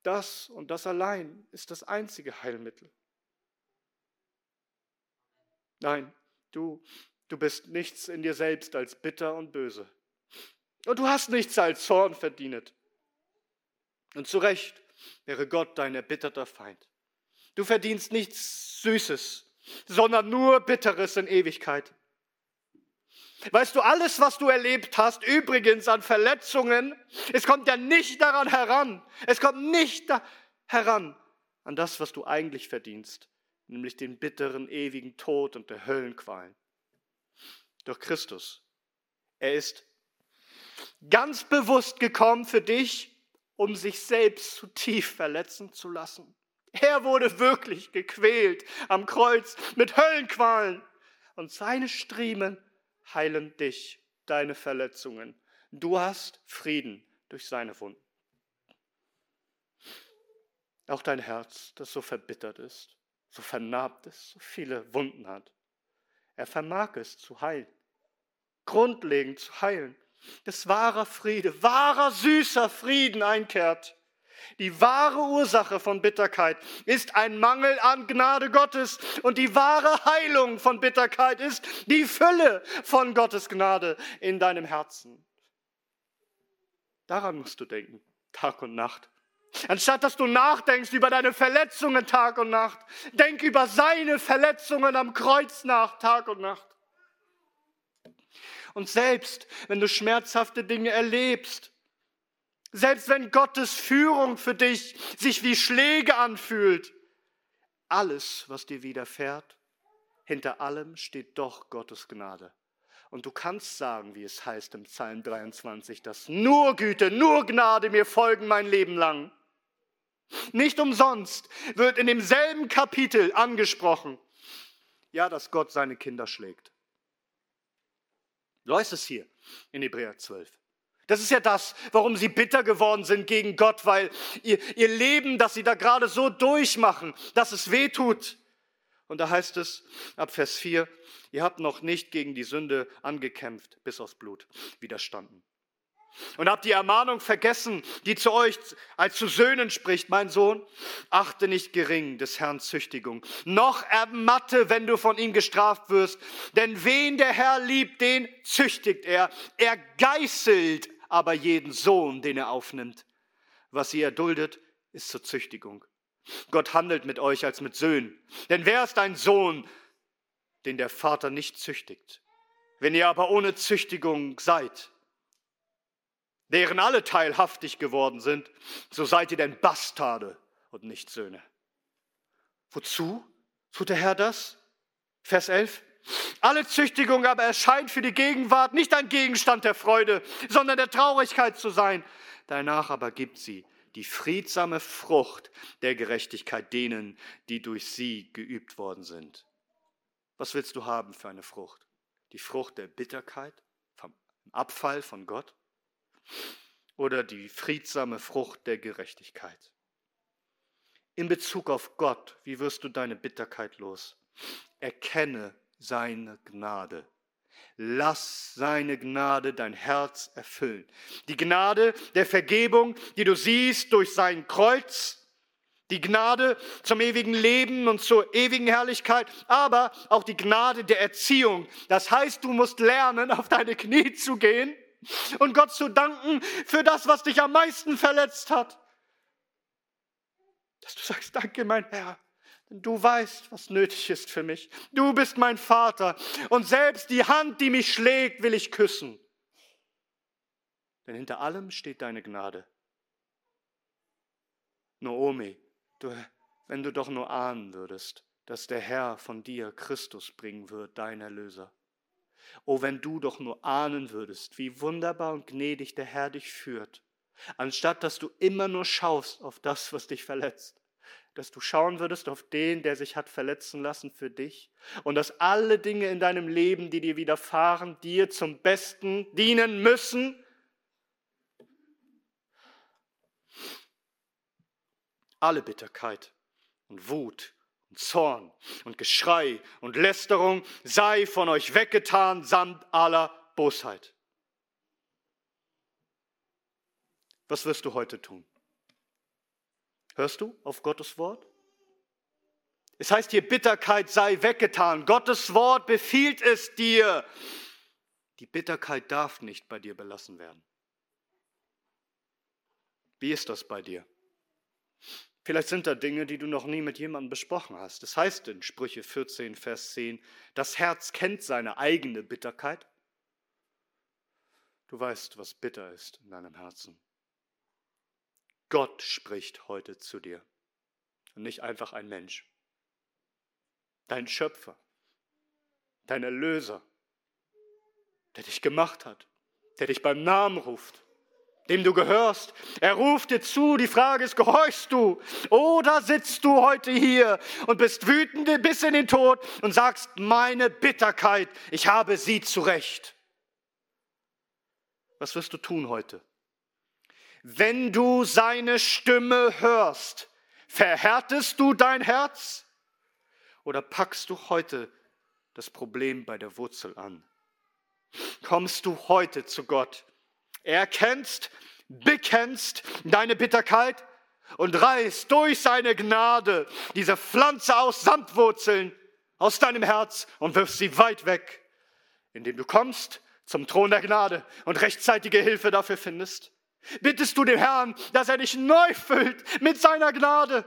Das und das allein ist das einzige Heilmittel. Nein, du, du bist nichts in dir selbst als bitter und böse. Und du hast nichts als Zorn verdient. Und zu Recht wäre Gott dein erbitterter Feind. Du verdienst nichts Süßes, sondern nur Bitteres in Ewigkeit. Weißt du, alles, was du erlebt hast, übrigens an Verletzungen, es kommt ja nicht daran heran. Es kommt nicht heran an das, was du eigentlich verdienst, nämlich den bitteren, ewigen Tod und der Höllenqualen. Durch Christus. Er ist ganz bewusst gekommen für dich, um sich selbst zu tief verletzen zu lassen. Er wurde wirklich gequält am Kreuz mit Höllenqualen und seine Striemen heilen dich, deine Verletzungen. Du hast Frieden durch seine Wunden. Auch dein Herz, das so verbittert ist, so vernarbt ist, so viele Wunden hat. Er vermag es zu heilen, grundlegend zu heilen, dass wahrer Friede, wahrer süßer Frieden einkehrt. Die wahre Ursache von Bitterkeit ist ein Mangel an Gnade Gottes und die wahre Heilung von Bitterkeit ist die Fülle von Gottes Gnade in deinem Herzen. Daran musst du denken, Tag und Nacht. Anstatt dass du nachdenkst über deine Verletzungen Tag und Nacht, denk über seine Verletzungen am Kreuz nach Tag und Nacht. Und selbst wenn du schmerzhafte Dinge erlebst, selbst wenn Gottes Führung für dich sich wie Schläge anfühlt, alles, was dir widerfährt, hinter allem steht doch Gottes Gnade. Und du kannst sagen, wie es heißt im Psalm 23, dass nur Güte, nur Gnade mir folgen mein Leben lang. Nicht umsonst wird in demselben Kapitel angesprochen, ja, dass Gott seine Kinder schlägt. Heißt es hier in Hebräer 12. Das ist ja das, warum sie bitter geworden sind gegen Gott, weil ihr, ihr Leben, das sie da gerade so durchmachen, dass es weh tut. Und da heißt es ab Vers 4, ihr habt noch nicht gegen die Sünde angekämpft, bis aufs Blut widerstanden. Und habt die Ermahnung vergessen, die zu euch als zu Söhnen spricht, mein Sohn, achte nicht gering des Herrn Züchtigung, noch ermatte, wenn du von ihm gestraft wirst, denn wen der Herr liebt, den züchtigt er. Er geißelt aber jeden Sohn, den er aufnimmt. Was ihr erduldet, ist zur Züchtigung. Gott handelt mit euch als mit Söhnen. Denn wer ist ein Sohn, den der Vater nicht züchtigt? Wenn ihr aber ohne Züchtigung seid, deren alle teilhaftig geworden sind, so seid ihr denn Bastarde und nicht Söhne. Wozu tut der Herr das? Vers 11. Alle Züchtigung aber erscheint für die Gegenwart nicht ein Gegenstand der Freude, sondern der Traurigkeit zu sein. Danach aber gibt sie die friedsame Frucht der Gerechtigkeit denen, die durch sie geübt worden sind. Was willst du haben für eine Frucht? Die Frucht der Bitterkeit, vom Abfall von Gott? Oder die friedsame Frucht der Gerechtigkeit? In Bezug auf Gott, wie wirst du deine Bitterkeit los? Erkenne seine Gnade. Lass seine Gnade dein Herz erfüllen. Die Gnade der Vergebung, die du siehst durch sein Kreuz, die Gnade zum ewigen Leben und zur ewigen Herrlichkeit, aber auch die Gnade der Erziehung. Das heißt, du musst lernen, auf deine Knie zu gehen und Gott zu danken für das, was dich am meisten verletzt hat. Dass du sagst, danke mein Herr, denn du weißt, was nötig ist für mich. Du bist mein Vater und selbst die Hand, die mich schlägt, will ich küssen. Denn hinter allem steht deine Gnade. Naomi, du, wenn du doch nur ahnen würdest, dass der Herr von dir Christus bringen wird, dein Erlöser. Oh, wenn du doch nur ahnen würdest, wie wunderbar und gnädig der Herr dich führt, anstatt dass du immer nur schaust auf das, was dich verletzt dass du schauen würdest auf den, der sich hat verletzen lassen für dich und dass alle Dinge in deinem Leben, die dir widerfahren, dir zum Besten dienen müssen. Alle Bitterkeit und Wut und Zorn und Geschrei und Lästerung sei von euch weggetan samt aller Bosheit. Was wirst du heute tun? Hörst du auf Gottes Wort? Es heißt hier, Bitterkeit sei weggetan. Gottes Wort befiehlt es dir. Die Bitterkeit darf nicht bei dir belassen werden. Wie ist das bei dir? Vielleicht sind da Dinge, die du noch nie mit jemandem besprochen hast. Das heißt in Sprüche 14, Vers 10, das Herz kennt seine eigene Bitterkeit. Du weißt, was bitter ist in deinem Herzen. Gott spricht heute zu dir und nicht einfach ein Mensch. Dein Schöpfer, dein Erlöser, der dich gemacht hat, der dich beim Namen ruft, dem du gehörst. Er ruft dir zu, die Frage ist, gehorchst du oder sitzt du heute hier und bist wütend bis in den Tod und sagst, meine Bitterkeit, ich habe sie zurecht. Was wirst du tun heute? Wenn du seine Stimme hörst, verhärtest du dein Herz oder packst du heute das Problem bei der Wurzel an? Kommst du heute zu Gott, erkennst, bekennst deine Bitterkeit und reißt durch seine Gnade diese Pflanze aus Samtwurzeln aus deinem Herz und wirfst sie weit weg, indem du kommst zum Thron der Gnade und rechtzeitige Hilfe dafür findest. Bittest du dem Herrn, dass er dich neu füllt mit seiner Gnade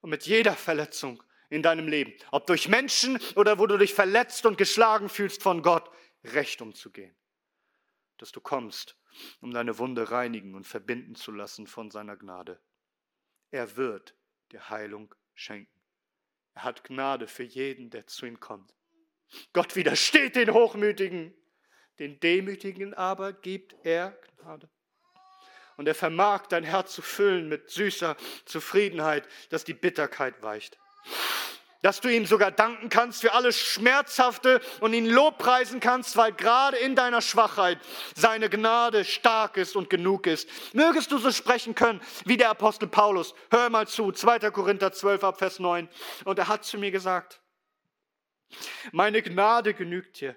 und mit jeder Verletzung in deinem Leben, ob durch Menschen oder wo du dich verletzt und geschlagen fühlst von Gott, recht umzugehen. Dass du kommst, um deine Wunde reinigen und verbinden zu lassen von seiner Gnade. Er wird dir Heilung schenken. Er hat Gnade für jeden, der zu ihm kommt. Gott widersteht den Hochmütigen den Demütigen aber gibt er Gnade. Und er vermag dein Herz zu füllen mit süßer Zufriedenheit, dass die Bitterkeit weicht. Dass du ihm sogar danken kannst für alles Schmerzhafte und ihn lobpreisen kannst, weil gerade in deiner Schwachheit seine Gnade stark ist und genug ist. Mögest du so sprechen können wie der Apostel Paulus. Hör mal zu, 2. Korinther 12 ab Vers 9. Und er hat zu mir gesagt, meine Gnade genügt dir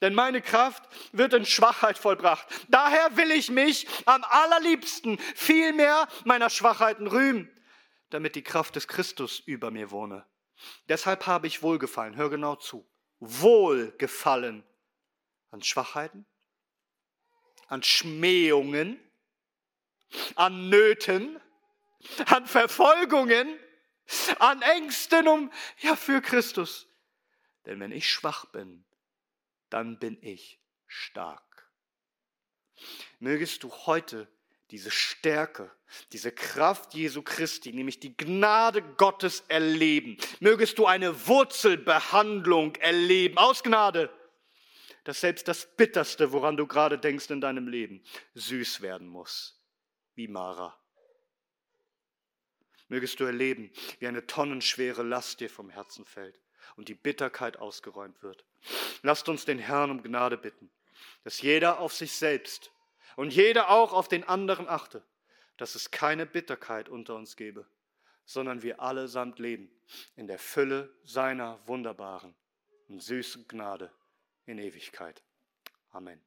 denn meine Kraft wird in Schwachheit vollbracht. Daher will ich mich am allerliebsten vielmehr meiner Schwachheiten rühmen, damit die Kraft des Christus über mir wohne. Deshalb habe ich Wohlgefallen, hör genau zu, Wohlgefallen an Schwachheiten, an Schmähungen, an Nöten, an Verfolgungen, an Ängsten um, ja, für Christus. Denn wenn ich schwach bin, dann bin ich stark. Mögest du heute diese Stärke, diese Kraft Jesu Christi, nämlich die Gnade Gottes erleben. Mögest du eine Wurzelbehandlung erleben aus Gnade, dass selbst das Bitterste, woran du gerade denkst in deinem Leben, süß werden muss, wie Mara. Mögest du erleben, wie eine tonnenschwere Last dir vom Herzen fällt und die Bitterkeit ausgeräumt wird. Lasst uns den Herrn um Gnade bitten, dass jeder auf sich selbst und jeder auch auf den anderen achte, dass es keine Bitterkeit unter uns gebe, sondern wir allesamt leben in der Fülle seiner wunderbaren und süßen Gnade in Ewigkeit. Amen.